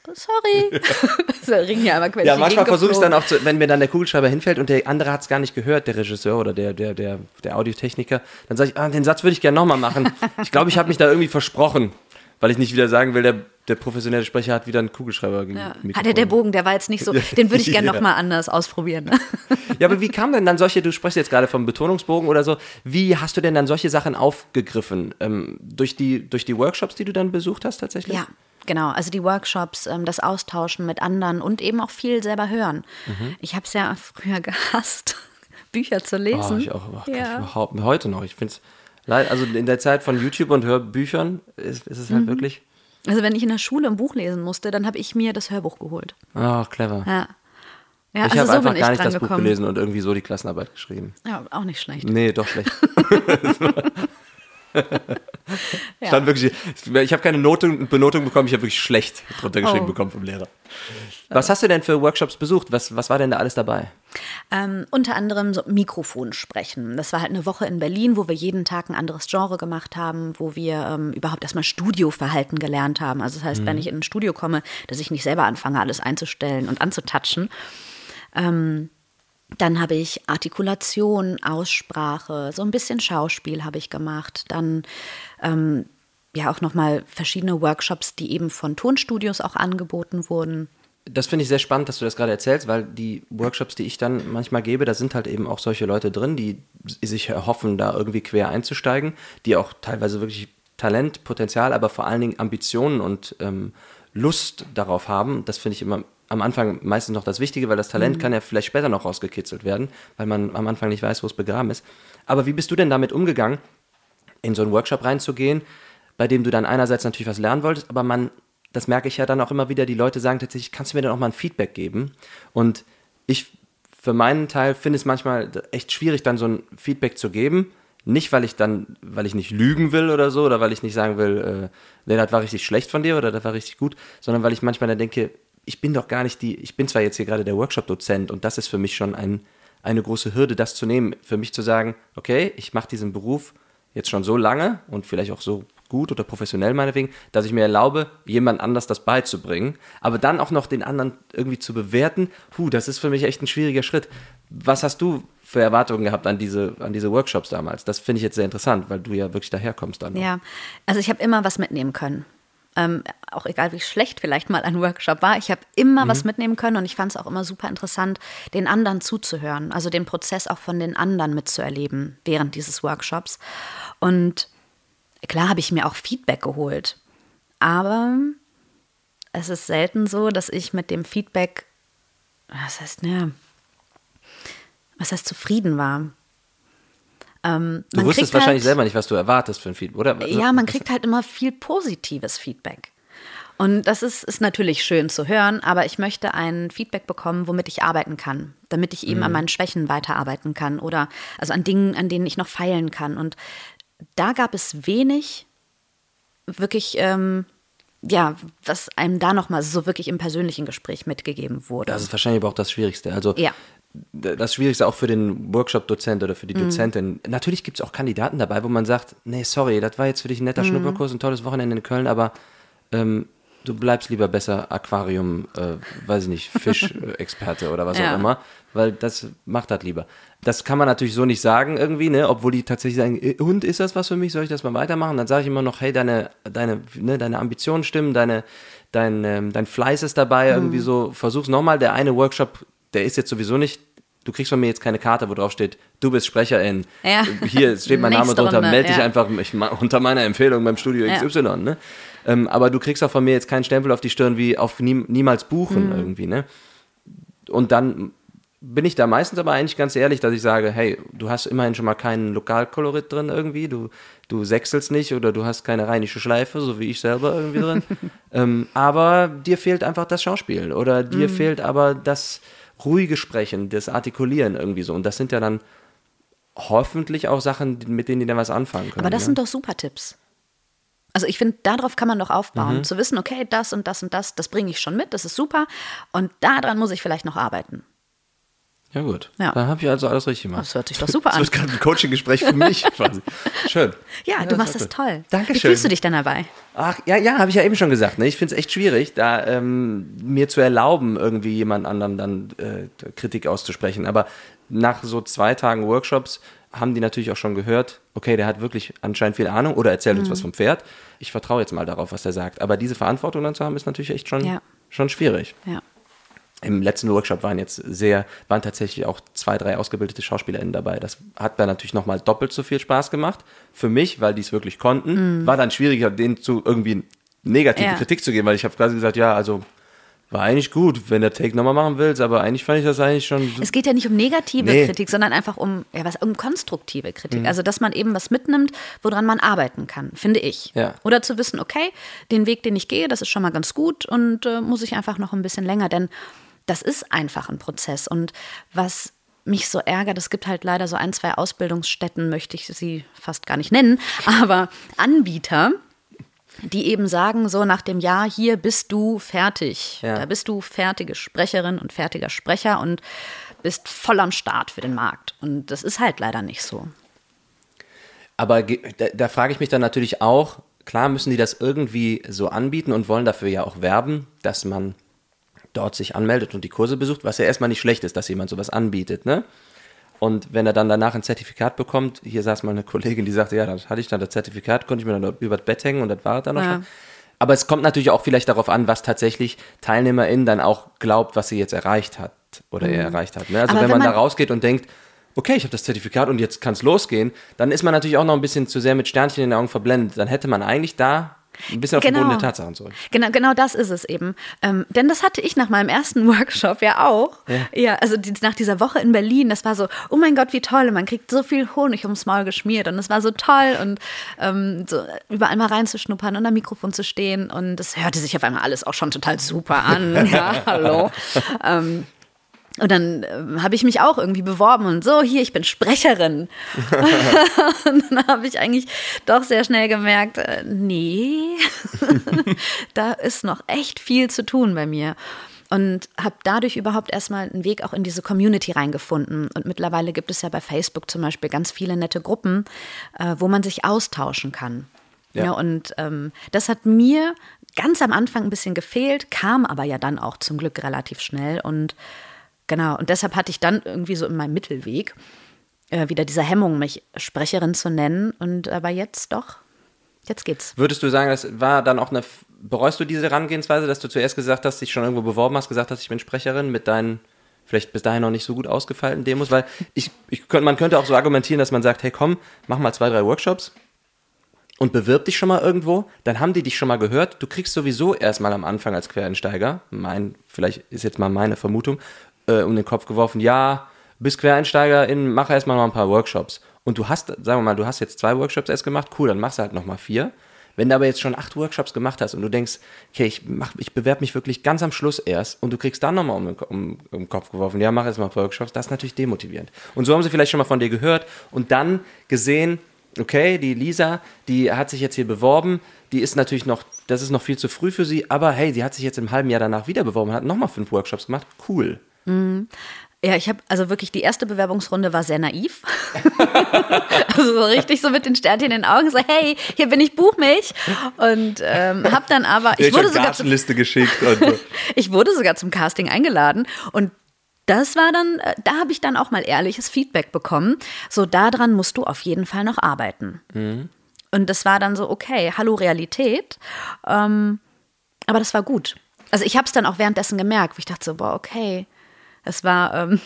oh, sorry. so, der Ring hier einmal quer Ja, manchmal versuche ich es dann auch, zu, wenn mir dann der Kugelschreiber hinfällt und der andere hat es gar nicht gehört, der Regisseur oder der, der, der, der Audiotechniker, dann sage ich, ah, den Satz würde ich gerne nochmal machen. Ich glaube, ich habe mich da irgendwie versprochen, weil ich nicht wieder sagen will, der, der professionelle Sprecher hat wieder einen Kugelschreiber Ja. Hatte der Bogen, der war jetzt nicht so, den würde ich gerne Ja. noch mal anders ausprobieren. Ne? Ja, aber wie kam denn dann solche, du sprichst jetzt gerade vom Betonungsbogen oder so, wie hast du denn dann solche Sachen aufgegriffen? Ähm, durch, die, durch die Workshops, die du dann besucht hast tatsächlich? Ja, genau. Also die Workshops, ähm, das Austauschen mit anderen und eben auch viel selber hören. Mhm. Ich habe es ja früher gehasst, Bücher zu Oh, lesen. ich auch, ach, kann ich ja. überhaupt, heute noch. Ich finde es, also in der Zeit von YouTube und Hörbüchern ist, ist es Mhm. halt wirklich, Also wenn ich in der Schule ein Buch lesen musste, dann habe ich mir das Hörbuch geholt. ach, clever. Ja. Ja, ich also habe so einfach gar nicht das Buch gekommen. gelesen und irgendwie so die Klassenarbeit geschrieben. Ja, auch nicht schlecht. Nee, doch schlecht. Stand wirklich, ich habe keine Notung, Benotung bekommen, ich habe wirklich schlecht drunter geschrieben Oh. bekommen vom Lehrer. Was hast du denn für Workshops besucht? Was, was war denn da alles dabei? Ähm, unter anderem so Mikrofon sprechen. Das war halt eine Woche in Berlin, wo wir jeden Tag ein anderes Genre gemacht haben, wo wir ähm, überhaupt erstmal Studioverhalten gelernt haben. Also das heißt, wenn ich in ein Studio komme, dass ich nicht selber anfange, alles einzustellen und anzutatschen. Ähm, dann habe ich Artikulation, Aussprache, so ein bisschen Schauspiel habe ich gemacht. Dann ähm, ja auch nochmal verschiedene Workshops, die eben von Tonstudios auch angeboten wurden. Das finde ich sehr spannend, dass du das gerade erzählst, weil die Workshops, die ich dann manchmal gebe, da sind halt eben auch solche Leute drin, die sich erhoffen, da irgendwie quer einzusteigen, die auch teilweise wirklich Talent, Potenzial, aber vor allen Dingen Ambitionen und ähm, Lust darauf haben. Das finde ich immer am Anfang meistens noch das Wichtige, weil das Talent kann ja vielleicht später noch rausgekitzelt werden, weil man am Anfang nicht weiß, wo es begraben ist. Aber wie bist du denn damit umgegangen, in so einen Workshop reinzugehen, bei dem du dann einerseits natürlich was lernen wolltest, aber man, das merke ich ja dann auch immer wieder, die Leute sagen tatsächlich, kannst du mir dann auch mal ein Feedback geben? Und ich für meinen Teil finde es manchmal echt schwierig, dann so ein Feedback zu geben. Nicht, weil ich dann, weil ich nicht lügen will oder so, oder weil ich nicht sagen will, äh, nee, das war richtig schlecht von dir oder das war richtig gut, sondern weil ich manchmal dann denke, ich bin doch gar nicht die, ich bin zwar jetzt hier gerade der Workshop-Dozent und das ist für mich schon ein, eine große Hürde, das zu nehmen, für mich zu sagen, okay, ich mache diesen Beruf jetzt schon so lange und vielleicht auch so gut oder professionell meinetwegen, dass ich mir erlaube, jemand anders das beizubringen, aber dann auch noch den anderen irgendwie zu bewerten, puh, das ist für mich echt ein schwieriger Schritt. Was hast du für Erwartungen gehabt an diese, an diese Workshops damals? Das finde ich jetzt sehr interessant, weil du ja wirklich daherkommst dann. Ja, also ich habe immer was mitnehmen können. Ähm, auch egal wie schlecht vielleicht mal ein Workshop war, ich habe immer mhm. was mitnehmen können und ich fand es auch immer super interessant, den anderen zuzuhören, also den Prozess auch von den anderen mitzuerleben während dieses Workshops. Und Klar habe ich mir auch Feedback geholt, aber es ist selten so, dass ich mit dem Feedback, was heißt, ne, was heißt zufrieden war. Ähm, du wusstest wahrscheinlich halt, selber nicht, was du erwartest für ein Feedback, oder? Ja, man kriegt halt immer viel positives Feedback. Und das ist, ist natürlich schön zu hören, aber ich möchte ein Feedback bekommen, womit ich arbeiten kann, damit ich eben mhm. an meinen Schwächen weiterarbeiten kann oder also an Dingen, an denen ich noch feilen kann. Und da gab es wenig wirklich, ähm, ja, was einem da nochmal so wirklich im persönlichen Gespräch mitgegeben wurde. Das ist wahrscheinlich aber auch das Schwierigste. Also ja. das Schwierigste auch für den Workshop-Dozent oder für die mhm. Dozentin. Natürlich gibt es auch Kandidaten dabei, wo man sagt, nee, sorry, das war jetzt für dich ein netter mhm. Schnupperkurs, ein tolles Wochenende in Köln, aber ähm, du bleibst lieber besser Aquarium, äh, weiß ich nicht, Fischexperte oder was ja. auch immer, weil das macht das lieber. Das kann man natürlich so nicht sagen irgendwie, ne, obwohl die tatsächlich sagen, äh, und ist das was für mich, soll ich das mal weitermachen? Dann sage ich immer noch, hey, deine, deine, ne, deine Ambitionen stimmen, deine, dein, ähm, dein Fleiß ist dabei, mhm. irgendwie so, versuch's nochmal, der eine Workshop, der ist jetzt sowieso nicht du kriegst von mir jetzt keine Karte, wo drauf steht, du bist Sprecherin. Ja. Hier steht mein Name drunter, melde dich ja. einfach unter meiner Empfehlung beim Studio XY. Ja. Ne? Ähm, aber du kriegst auch von mir jetzt keinen Stempel auf die Stirn wie auf nie, niemals buchen mhm. irgendwie. Ne? Und dann bin ich da meistens aber eigentlich ganz ehrlich, dass ich sage, hey, du hast immerhin schon mal keinen Lokalkolorit drin irgendwie, du, du sechselst nicht oder du hast keine rheinische Schleife, so wie ich selber irgendwie drin. ähm, aber dir fehlt einfach das Schauspiel oder dir mhm. fehlt aber das ruhige Sprechen, das Artikulieren irgendwie so. Und das sind ja dann hoffentlich auch Sachen, mit denen die dann was anfangen können. Aber das ne? sind doch super Tipps. Also ich finde, darauf kann man doch aufbauen, mhm. zu wissen, okay, das und das und das, das bringe ich schon mit, das ist super. Und daran muss ich vielleicht noch arbeiten. Ja gut, ja. dann habe ich also alles richtig gemacht. Das hört sich doch super an. Das wird gerade ein Coaching-Gespräch für mich quasi. Schön. Ja, ja du machst das toll. Dankeschön. Wie fühlst du dich denn dabei? Ach, ja, ja, habe ich ja eben schon gesagt. Ne? Ich finde es echt schwierig, da ähm, mir zu erlauben, irgendwie jemand anderem dann äh, Kritik auszusprechen. Aber nach so zwei Tagen Workshops haben die natürlich auch schon gehört, okay, der hat wirklich anscheinend viel Ahnung oder erzählt uns mhm. was vom Pferd. Ich vertraue jetzt mal darauf, was er sagt. Aber diese Verantwortung dann zu haben, ist natürlich echt schon, ja. schon schwierig. Ja. Im letzten Workshop waren jetzt sehr, waren tatsächlich auch zwei, drei ausgebildete SchauspielerInnen dabei. Das hat dann natürlich nochmal doppelt so viel Spaß gemacht. Für mich, weil die es wirklich konnten, mhm. war dann schwieriger, denen zu irgendwie negative ja. Kritik zu geben, weil ich habe quasi gesagt, ja, also war eigentlich gut, wenn der Take nochmal machen willst, aber eigentlich fand ich das eigentlich schon. Es geht ja nicht um negative nee. Kritik, sondern einfach um, ja, was, um konstruktive Kritik. Mhm. Also, dass man eben was mitnimmt, woran man arbeiten kann, finde ich. Ja. Oder zu wissen, okay, den Weg, den ich gehe, das ist schon mal ganz gut und äh, muss ich einfach noch ein bisschen länger, denn das ist einfach ein Prozess. Und was mich so ärgert, es gibt halt leider so ein, zwei Ausbildungsstätten, möchte ich sie fast gar nicht nennen, aber Anbieter, die eben sagen, so nach dem Jahr, hier bist du fertig. Ja. Da bist du fertige Sprecherin und fertiger Sprecher und bist voll am Start für den Markt. Und das ist halt leider nicht so. Aber da, da frage ich mich dann natürlich auch, klar müssen die das irgendwie so anbieten und wollen dafür ja auch werben, dass man dort sich anmeldet und die Kurse besucht, was ja erstmal nicht schlecht ist, dass jemand sowas anbietet, ne? Und wenn er dann danach ein Zertifikat bekommt, hier saß mal eine Kollegin, die sagte, ja, das hatte ich dann das Zertifikat, konnte ich mir dann über das Bett hängen und das war dann noch ja. schon. Aber es kommt natürlich auch vielleicht darauf an, was tatsächlich TeilnehmerInnen dann auch glaubt, was sie jetzt erreicht hat oder mhm. er erreicht hat. Ne? Also wenn, wenn, man, man da rausgeht und denkt, okay, ich habe das Zertifikat und jetzt kann es losgehen, dann ist man natürlich auch noch ein bisschen zu sehr mit Sternchen in den Augen verblendet. Dann hätte man eigentlich da ein bisschen auf Genau. verbundene Tatsachen zurück. Genau, genau das ist es eben. Ähm, denn das hatte ich nach meinem ersten Workshop ja auch. Ja, also die, nach dieser Woche in Berlin, das war so, oh mein Gott, wie toll. Man kriegt so viel Honig ums Maul geschmiert und es war so toll und ähm, so überall mal reinzuschnuppern und am Mikrofon zu stehen. Und es hörte sich auf einmal alles auch schon total super an. Ja, hallo. ähm, und dann ähm, habe ich mich auch irgendwie beworben und so, hier, ich bin Sprecherin. und dann habe ich eigentlich doch sehr schnell gemerkt, äh, nee, da ist noch echt viel zu tun bei mir. Und habe dadurch überhaupt erstmal einen Weg auch in diese Community reingefunden. Und mittlerweile gibt es ja bei Facebook zum Beispiel ganz viele nette Gruppen, äh, wo man sich austauschen kann. Ja. Ja. und ähm, das hat mir ganz am Anfang ein bisschen gefehlt, kam aber ja dann auch zum Glück relativ schnell. Und genau, und deshalb hatte ich dann irgendwie so in meinem Mittelweg äh, wieder diese Hemmung, mich Sprecherin zu nennen. Und aber jetzt doch, jetzt geht's. Würdest du sagen, das war dann auch eine. Bereust du diese Herangehensweise, dass du zuerst gesagt hast, dich schon irgendwo beworben hast, gesagt hast, ich bin Sprecherin mit deinen vielleicht bis dahin noch nicht so gut ausgefeilten Demos? Weil ich, ich könnt, man könnte auch so argumentieren, dass man sagt, hey komm, mach mal zwei, drei Workshops und bewirb dich schon mal irgendwo, dann haben die dich schon mal gehört. Du kriegst sowieso erstmal am Anfang als Quereinsteiger, mein, vielleicht ist jetzt mal meine Vermutung, äh, um den Kopf geworfen, ja, bist Quereinsteigerin, mach erstmal noch ein paar Workshops. Und du hast, sagen wir mal, du hast jetzt zwei Workshops erst gemacht, cool, dann machst du halt nochmal vier. Wenn du aber jetzt schon acht Workshops gemacht hast und du denkst, okay, ich, ich bewerbe mich wirklich ganz am Schluss erst und du kriegst dann nochmal um, um, um den Kopf geworfen, ja, mach jetzt mal Workshops, das ist natürlich demotivierend. Und so haben sie vielleicht schon mal von dir gehört und dann gesehen, okay, die Lisa, die hat sich jetzt hier beworben, die ist natürlich noch, das ist noch viel zu früh für sie, aber hey, die hat sich jetzt im halben Jahr danach wieder beworben, hat nochmal fünf Workshops gemacht, cool. Ja, ich habe also wirklich die erste Bewerbungsrunde war sehr naiv. also so richtig so mit den Sternchen in den Augen, so hey, hier bin ich, buch mich. Und ähm, habe dann aber, ich wurde, sogar zum, Gartenliste geschickt ich wurde sogar zum Casting eingeladen und das war dann, äh, da habe ich dann auch mal ehrliches Feedback bekommen. So, daran musst du auf jeden Fall noch arbeiten. Und das war dann so, okay, hallo Realität. Ähm, aber das war gut. Also ich habe es dann auch währenddessen gemerkt, wo ich dachte so, boah, okay. Es war ähm,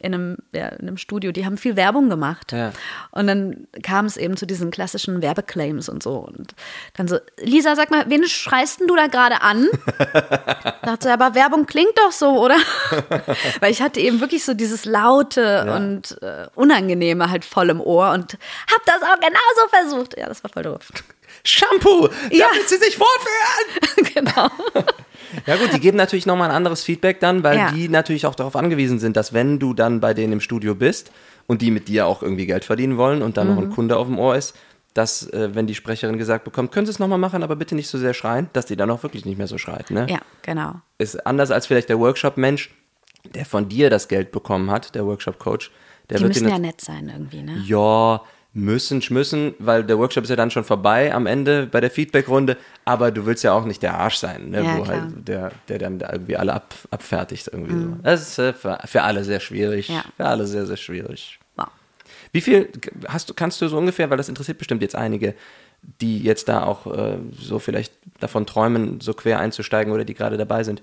in, einem, ja, in einem Studio, die haben viel Werbung gemacht. Ja. Und dann kam es eben zu diesen klassischen Werbeclaims und so. Und dann so, Lisa, sag mal, wen schreist denn du da gerade an? dachte so, aber Werbung klingt doch so, oder? Weil ich hatte eben wirklich so dieses Laute und äh, Unangenehme halt voll im Ohr und hab das auch genauso versucht. Ja, das war voll doof. Shampoo, Ja. damit sie sich fortführen. genau. Ja gut, die geben natürlich nochmal ein anderes Feedback dann, weil Ja. die natürlich auch darauf angewiesen sind, dass wenn du dann bei denen im Studio bist und die mit dir auch irgendwie Geld verdienen wollen und dann noch ein Mhm. Kunde auf dem Ohr ist, dass, äh, wenn die Sprecherin gesagt bekommt, können Sie es nochmal machen, aber bitte nicht so sehr schreien, dass die dann auch wirklich nicht mehr so schreit. Ne? Ja, genau. Ist anders als vielleicht der Workshop-Mensch, der von dir das Geld bekommen hat, der Workshop-Coach. Der Die müssen ja nett sein irgendwie, ne? ja, müssen, schmüssen, weil der Workshop ist ja dann schon vorbei am Ende bei der Feedback-Runde, aber du willst ja auch nicht der Arsch sein, ne, Ja, wo klar. halt der, der dann da irgendwie alle ab, abfertigt irgendwie so. Das ist äh, für, für alle sehr schwierig. Mhm. Ja. Für alle sehr, sehr schwierig. Wow. Wie viel hast du, kannst du so ungefähr, weil das interessiert bestimmt jetzt einige, die jetzt da auch äh, so vielleicht davon träumen, so quer einzusteigen oder die gerade dabei sind.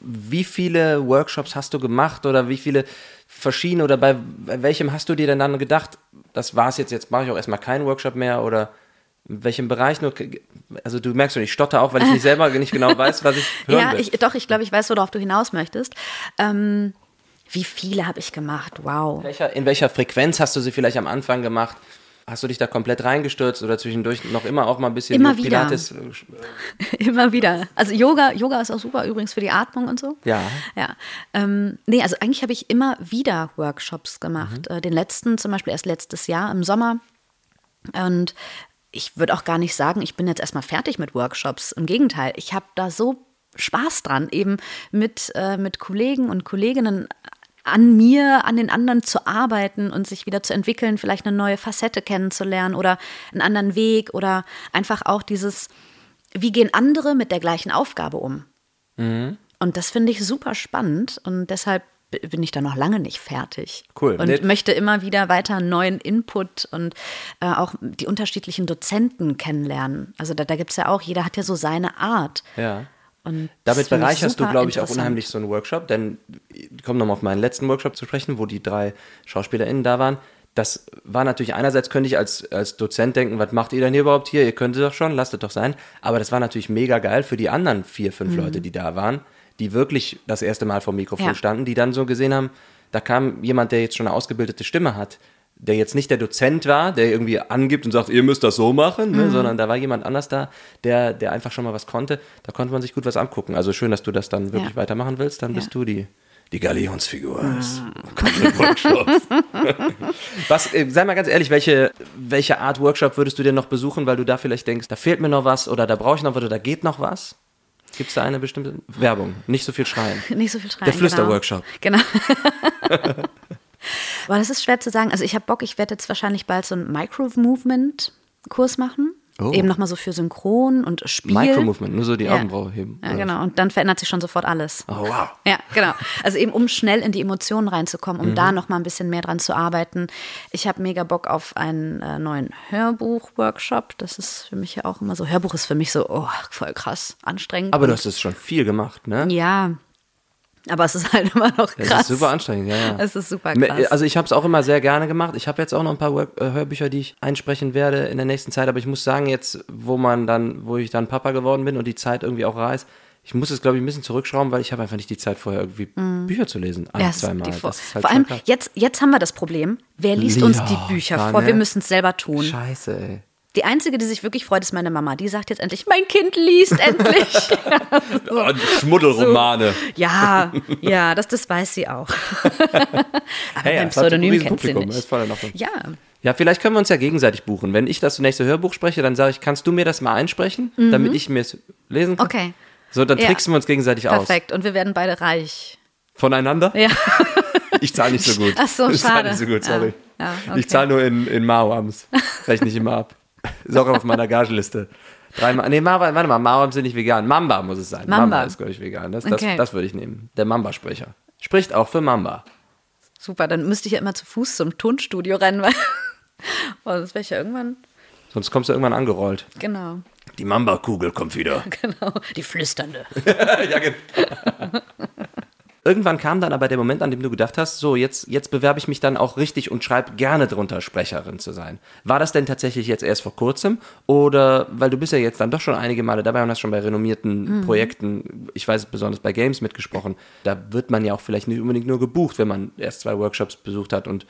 Wie viele Workshops hast du gemacht oder wie viele verschiedene oder bei welchem hast du dir denn dann gedacht, das war's jetzt, jetzt mache ich auch erstmal keinen Workshop mehr oder in welchem Bereich nur, also du merkst schon, ich stotter auch, weil ich nicht selber nicht genau weiß, was ich hören Ja, will. ich, doch, ich glaube, ich weiß, worauf du hinaus möchtest. Ähm, wie viele habe ich gemacht? Wow. in welcher Frequenz hast du sie vielleicht am Anfang gemacht? Hast du dich da komplett reingestürzt oder zwischendurch noch immer auch mal ein bisschen Immer wie wieder. Pilates? Immer wieder. Also Yoga, Yoga ist auch super übrigens für die Atmung und so. Ja. Ja. Ähm, nee, also eigentlich habe ich immer wieder Workshops gemacht. Mhm. Äh, den letzten zum Beispiel erst letztes Jahr im Sommer. Und ich würde auch gar nicht sagen, ich bin jetzt erstmal fertig mit Workshops. Im Gegenteil, ich habe da so Spaß dran, eben mit, äh, mit Kollegen und Kolleginnen an mir, an den anderen zu arbeiten und sich wieder zu entwickeln, vielleicht eine neue Facette kennenzulernen oder einen anderen Weg oder einfach auch dieses, wie gehen andere mit der gleichen Aufgabe um? Und das finde ich super spannend und deshalb bin ich da noch lange nicht fertig. Cool. Und Nee. möchte immer wieder weiter neuen Input und äh, auch die unterschiedlichen Dozenten kennenlernen. Also da, da gibt es ja auch, jeder hat ja so seine Art. Ja. Und Damit bereicherst du, glaube ich, auch unheimlich so einen Workshop, denn ich komme nochmal auf meinen letzten Workshop zu sprechen, wo die drei SchauspielerInnen da waren. das war natürlich einerseits könnte ich als, als Dozent denken, was macht ihr denn hier überhaupt hier? Ihr könntet doch schon, lasst es doch sein. Aber das war natürlich mega geil für die anderen vier, fünf Leute, die da waren, die wirklich das erste Mal vor dem Mikrofon Ja. standen, die dann so gesehen haben, da kam jemand, der jetzt schon eine ausgebildete Stimme hat, der jetzt nicht der Dozent war, der irgendwie angibt und sagt, ihr müsst das so machen, ne, sondern da war jemand anders da, der, der einfach schon mal was konnte. Da konnte man sich gut was angucken. Also schön, dass du das dann wirklich Ja. weitermachen willst, dann bist Ja. du die, die Galionsfigur. Workshops. Was, äh, sei mal ganz ehrlich, welche, welche Art Workshop würdest du denn noch besuchen, weil du da vielleicht denkst, da fehlt mir noch was oder da brauche ich noch was oder da geht noch was? Gibt es da eine bestimmte Werbung? Nicht so viel schreien. Nicht so viel schreien. Der Flüsterworkshop. Genau. genau. Aber das ist schwer zu sagen. Also ich habe Bock, ich werde jetzt wahrscheinlich bald so einen Micro-Movement-Kurs machen. Oh. Eben nochmal so für Synchron und Spiel. Micro-Movement, nur so die Ja. Augenbraue heben. Ja, genau. Und dann verändert sich schon sofort alles. Oh, wow. Ja, genau. Also eben, um schnell in die Emotionen reinzukommen, Mhm. um da noch mal ein bisschen mehr dran zu arbeiten. Ich habe mega Bock auf einen äh, neuen Hörbuch-Workshop. Das ist für mich ja auch immer so. Hörbuch ist für mich so, oh, voll krass, anstrengend. Aber du hast es schon viel gemacht, ne? Ja. Aber es ist halt immer noch krass. Das ist super anstrengend, ja, ja. Es ist super krass. Also ich habe es auch immer sehr gerne gemacht. Ich habe jetzt auch noch ein paar Work äh, Hörbücher, die ich einsprechen werde in der nächsten Zeit. Aber ich muss sagen, jetzt, wo man dann, wo ich dann Papa geworden bin und die Zeit irgendwie auch rar ist, ich muss es, glaube ich, ein bisschen zurückschrauben, weil ich habe einfach nicht die Zeit vorher irgendwie Bücher zu lesen. Ein. Ja, es zweimal. Vor halt Vor allem, krass. jetzt, jetzt haben wir das Problem, wer liest Ja, uns die Bücher vor? Wir müssen es selber tun. Scheiße, ey. Die Einzige, die sich wirklich freut, ist meine Mama. Die sagt jetzt endlich, mein Kind liest endlich. Oh, Schmuddelromane. ja, ja, das, das weiß sie auch. Aber Hey, ein Pseudonym kennt sie Publikum, ist nicht. Ja, Ja, vielleicht können wir uns ja gegenseitig buchen. Wenn ich das nächste Hörbuch spreche, dann sage ich, kannst du mir das mal einsprechen, damit ich mir es lesen kann? Mhm. okay. So, dann Ja. tricksen wir uns gegenseitig aus. Perfekt. Und wir werden beide reich. Voneinander? Ja. Ich zahle nicht so gut. Ach so, ich zahle schade. nicht so gut, Ja, sorry. ja, okay. Ich zahle nur in, in Mauams. Rechne ich immer ab. Ist auch auf meiner Gageliste. Dreimal, nee, Mama, warte mal, Mauams sind nicht vegan. Mamba muss es sein. Mamba, Mamba. ist, glaube ich, vegan. Das, das, Okay. das würde ich nehmen. Der Mamba-Sprecher. Spricht auch für Mamba. Super, dann müsste ich ja immer zu Fuß zum Tonstudio rennen, weil oh, das wäre ich ja irgendwann. Sonst kommst du irgendwann angerollt. Genau, Die Mamba-Kugel kommt wieder. genau. Die flüsternde. ja, genau. Irgendwann kam dann aber der Moment, an dem du gedacht hast, so, jetzt, jetzt bewerbe ich mich dann auch richtig und schreibe gerne drunter, Sprecherin zu sein. War das denn tatsächlich jetzt erst vor kurzem? Oder, weil du bist ja jetzt dann doch schon einige Male dabei und hast schon bei renommierten Projekten, ich weiß besonders bei Games mitgesprochen, da wird man ja auch vielleicht nicht unbedingt nur gebucht, wenn man erst zwei Workshops besucht hat und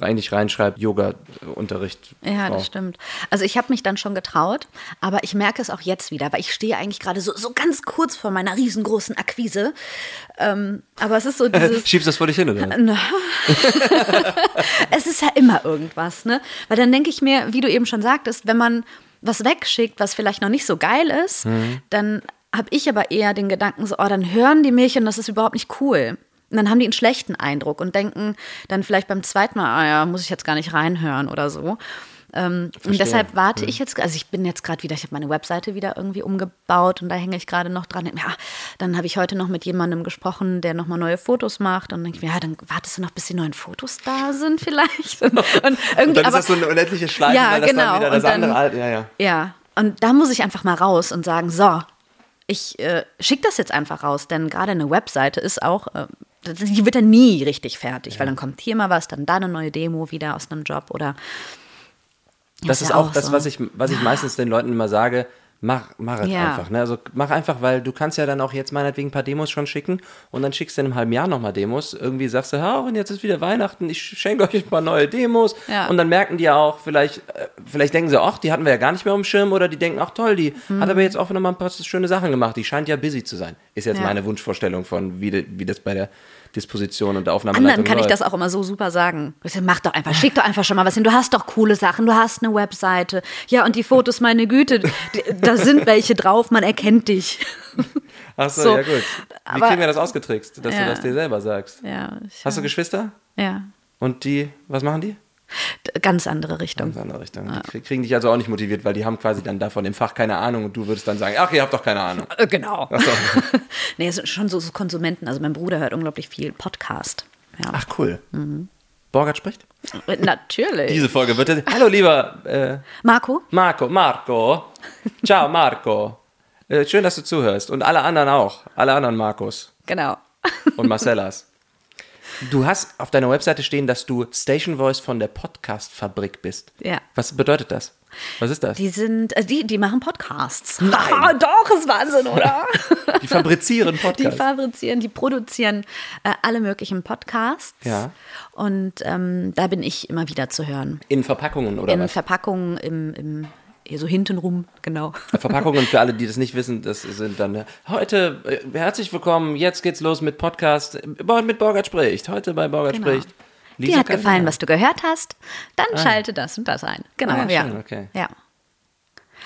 eigentlich reinschreibt, Yoga-Unterricht. Ja, das stimmt. Also ich habe mich dann schon getraut, aber ich merke es auch jetzt wieder, weil ich stehe eigentlich gerade so, so ganz kurz vor meiner riesengroßen Akquise. Ähm, aber es ist so dieses, Schiebst das vor dich hin, oder? es ist ja immer irgendwas, ne? Weil dann denke ich mir, wie du eben schon sagtest, wenn man was wegschickt, was vielleicht noch nicht so geil ist, dann habe ich aber eher den Gedanken so, oh, dann hören die mich und das ist überhaupt nicht cool. Und dann haben die einen schlechten Eindruck und denken dann vielleicht beim zweiten Mal, ah ja, muss ich jetzt gar nicht reinhören oder so. Ähm, und deshalb warte ich jetzt, also ich bin jetzt gerade wieder, ich habe meine Webseite wieder irgendwie umgebaut und da hänge ich gerade noch dran. Ja, dann habe ich heute noch mit jemandem gesprochen, der nochmal neue Fotos macht und denke ich mir, ja, dann wartest du noch, bis die neuen Fotos da sind vielleicht. Und, und irgendwie, Und dann ist aber, das so eine unendliche Schleife, Ja, weil das genau. dann wieder das Und dann- andere Alte, ja, ja. ja, und da muss ich einfach mal raus und sagen, so, ich äh, schicke das jetzt einfach raus, denn gerade eine Webseite ist auch, äh, die wird dann nie richtig fertig, weil dann kommt hier mal was, dann da eine neue Demo wieder aus einem Job oder Das ist ist ja auch das, so. was ich, was ich meistens den Leuten immer sage. Mach, mach es Ja. einfach. Ne? Also mach einfach, weil du kannst ja dann auch jetzt meinetwegen ein paar Demos schon schicken und dann schickst du in einem halben Jahr nochmal Demos. Irgendwie sagst du, ja, und jetzt ist wieder Weihnachten, ich schenke euch ein paar neue Demos. Ja. Und dann merken die ja auch, vielleicht, äh, vielleicht denken sie, ach, die hatten wir ja gar nicht mehr auf dem Schirm oder die denken, ach toll, die Mhm. hat aber jetzt auch nochmal ein paar schöne Sachen gemacht. Die scheint ja busy zu sein. Ist jetzt Ja. meine Wunschvorstellung von, wie, wie das bei der Disposition und der Aufnahme Anderen kann ich das auch immer so super sagen. Mach doch einfach, schick doch einfach schon mal was hin. Du hast doch coole Sachen, du hast eine Webseite. Ja, und die Fotos, meine Güte, da sind welche drauf, man erkennt dich. Ach so, So. ja gut. Wie Aber- kriegen wir das ausgetrickst, dass Ja. du das dir selber sagst? Ja, ich, Hast du Geschwister? ja. Und die, was machen die? Ganz andere Richtung. Ganz andere Richtung. Die krie- kriegen dich also auch nicht motiviert, weil die haben quasi dann davon im Fach keine Ahnung und du würdest dann sagen, ach, ihr habt doch keine Ahnung. Äh, Genau. nee, es sind schon so, so Konsumenten. Also mein Bruder hört unglaublich viel Podcast. Ja. Ach, cool. Borgert spricht? Äh, Natürlich. Diese Folge wird. Hallo, lieber äh, Marco? Marco. Marco. Ciao, Marco. Äh, schön, dass du zuhörst. Und alle anderen auch. Alle anderen Marcos Genau. und Marcellas. Du hast auf deiner Webseite stehen, dass du Station Voice von der Podcast-Fabrik bist. Ja. Was bedeutet das? Was ist das? Die sind, äh, die, die machen Podcasts. Nein. Ah, doch, ist Wahnsinn, oder? Die fabrizieren Die Podcasts. fabrizieren, die produzieren äh, alle möglichen Podcasts. Ja. Und ähm, da bin ich immer wieder zu hören. In Verpackungen oder In was? Verpackungen im, im hier so hintenrum, genau. Verpackungen für alle, die das nicht wissen, das sind dann äh, heute äh, herzlich willkommen. Jetzt geht's los mit Podcast äh, mit Borgert spricht. Heute bei Borgert Genau. spricht. Dir Lisa hat gefallen, was du gehört hast, dann schalte das und das ein. Genau, Ah, ja. schön, okay. Ja.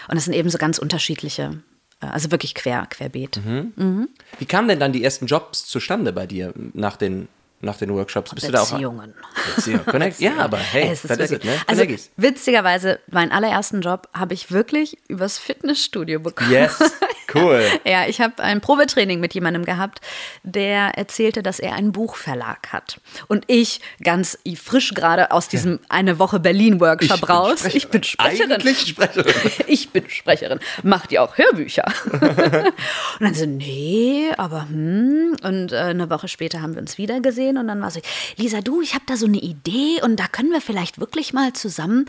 Und es sind eben so ganz unterschiedliche, äh, also wirklich quer, querbeet. Mhm. Wie kamen denn dann die ersten Jobs zustande bei dir nach den, nach den Workshops? Bist du da auch Beziehungen. Beziehung. Connect? Ja, aber hey, Es ist das ist es, ne? Also Connecties. witzigerweise, meinen allerersten Job habe ich wirklich übers Fitnessstudio bekommen. Yes, cool. Ja, ich habe ein Probetraining mit jemandem gehabt, der erzählte, dass er einen Buchverlag hat. Und ich, ganz frisch gerade aus diesem eine Woche Berlin-Workshop raus, ich bin Sprecherin. Eigentlich Sprecherin. Ich bin Sprecherin. Macht ihr auch Hörbücher? und dann so, nee, aber hm. Und äh, eine Woche später haben wir uns wieder gesehen und dann war so, Lisa, du, ich habe da so eine Idee und da können wir vielleicht wirklich mal zusammen.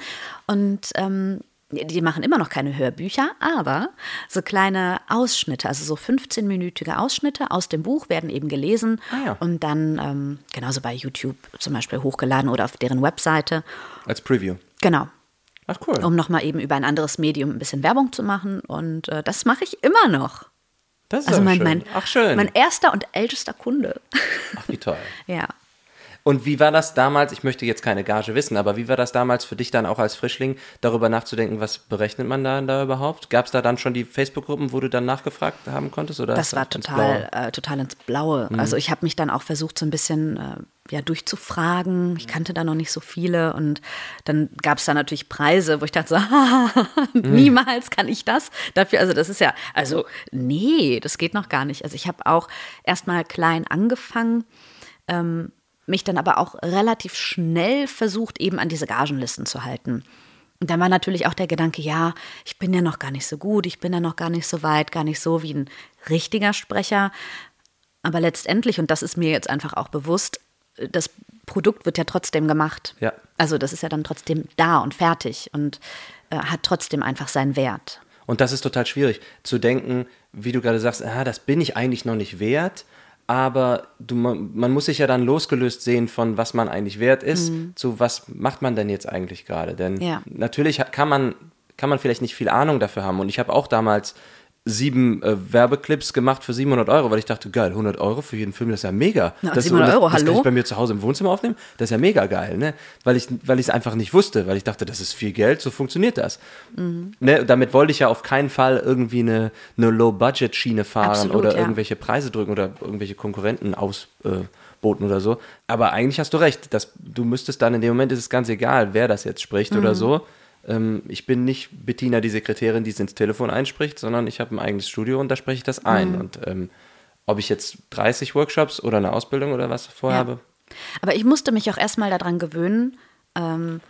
Und ähm, die machen immer noch keine Hörbücher, aber so kleine Ausschnitte, also so 15-minütige Ausschnitte aus dem Buch werden eben gelesen Ah ja. und dann ähm, genauso bei YouTube zum Beispiel hochgeladen oder auf deren Webseite. Als Preview. Genau Ach cool. um nochmal eben über ein anderes Medium ein bisschen Werbung zu machen. Und äh, das mache ich immer noch. Das ist Also mein, schön. mein, Ach schön. mein erster und ältester Kunde. Ach wie toll. ja. Und wie war das damals, ich möchte jetzt keine Gage wissen, aber wie war das damals für dich dann auch als Frischling, darüber nachzudenken, was berechnet man da, da überhaupt? Gab es da dann schon die Facebook-Gruppen, wo du dann nachgefragt haben konntest? Oder Das war ins total, Blaue? äh, total ins Blaue. Mhm. Also ich habe mich dann auch versucht, so ein bisschen äh, ja, durchzufragen. Ich kannte da noch nicht so viele. Und dann gab es da natürlich Preise, wo ich dachte so, Mhm. niemals kann ich das dafür. Also das ist ja, also nee, das geht noch gar nicht. Also ich habe auch erstmal klein angefangen. Ähm, mich dann aber auch relativ schnell versucht, eben an diese Gagenlisten zu halten. Und dann war natürlich auch der Gedanke, ja, ich bin ja noch gar nicht so gut, ich bin ja noch gar nicht so weit, gar nicht so wie ein richtiger Sprecher. Aber letztendlich, und das ist mir jetzt einfach auch bewusst, das Produkt wird ja trotzdem gemacht. Ja. Also das ist ja dann trotzdem da und fertig und äh, hat trotzdem einfach seinen Wert. Und das ist total schwierig, zu denken, wie du gerade sagst, ah, das bin ich eigentlich noch nicht wert, aber du, man, man muss sich ja dann losgelöst sehen von, was man eigentlich wert ist, zu was macht man denn jetzt eigentlich gerade. Denn Mhm. Ja. natürlich kann man, kann man vielleicht nicht viel Ahnung dafür haben. Und ich habe auch damals sieben äh, Werbeclips gemacht für 700 Euro, weil ich dachte, geil, 100 Euro für jeden Film, das ist ja mega. Na, das, 700 das, Euro, das kann hallo? ich bei mir zu Hause im Wohnzimmer aufnehmen, das ist ja mega geil, ne? Weil ich weil ich es einfach nicht wusste, weil ich dachte, das ist viel Geld, so funktioniert das. Mhm. Ne? Damit wollte ich ja auf keinen Fall irgendwie eine, eine Low-Budget-Schiene fahren Absolut, oder ja. irgendwelche Preise drücken oder irgendwelche Konkurrenten ausboten oder so. Aber eigentlich hast du recht, dass du müsstest dann in dem Moment ist es ganz egal, wer das jetzt spricht Mhm. oder so. Ähm, ich bin nicht Bettina, die Sekretärin, die es ins Telefon einspricht, sondern ich habe ein eigenes Studio und da spreche ich das ein. Mhm. Und ähm, ob ich jetzt 30 Workshops oder eine Ausbildung oder was vorhabe, Aber ich musste mich auch erstmal daran gewöhnen, ähm,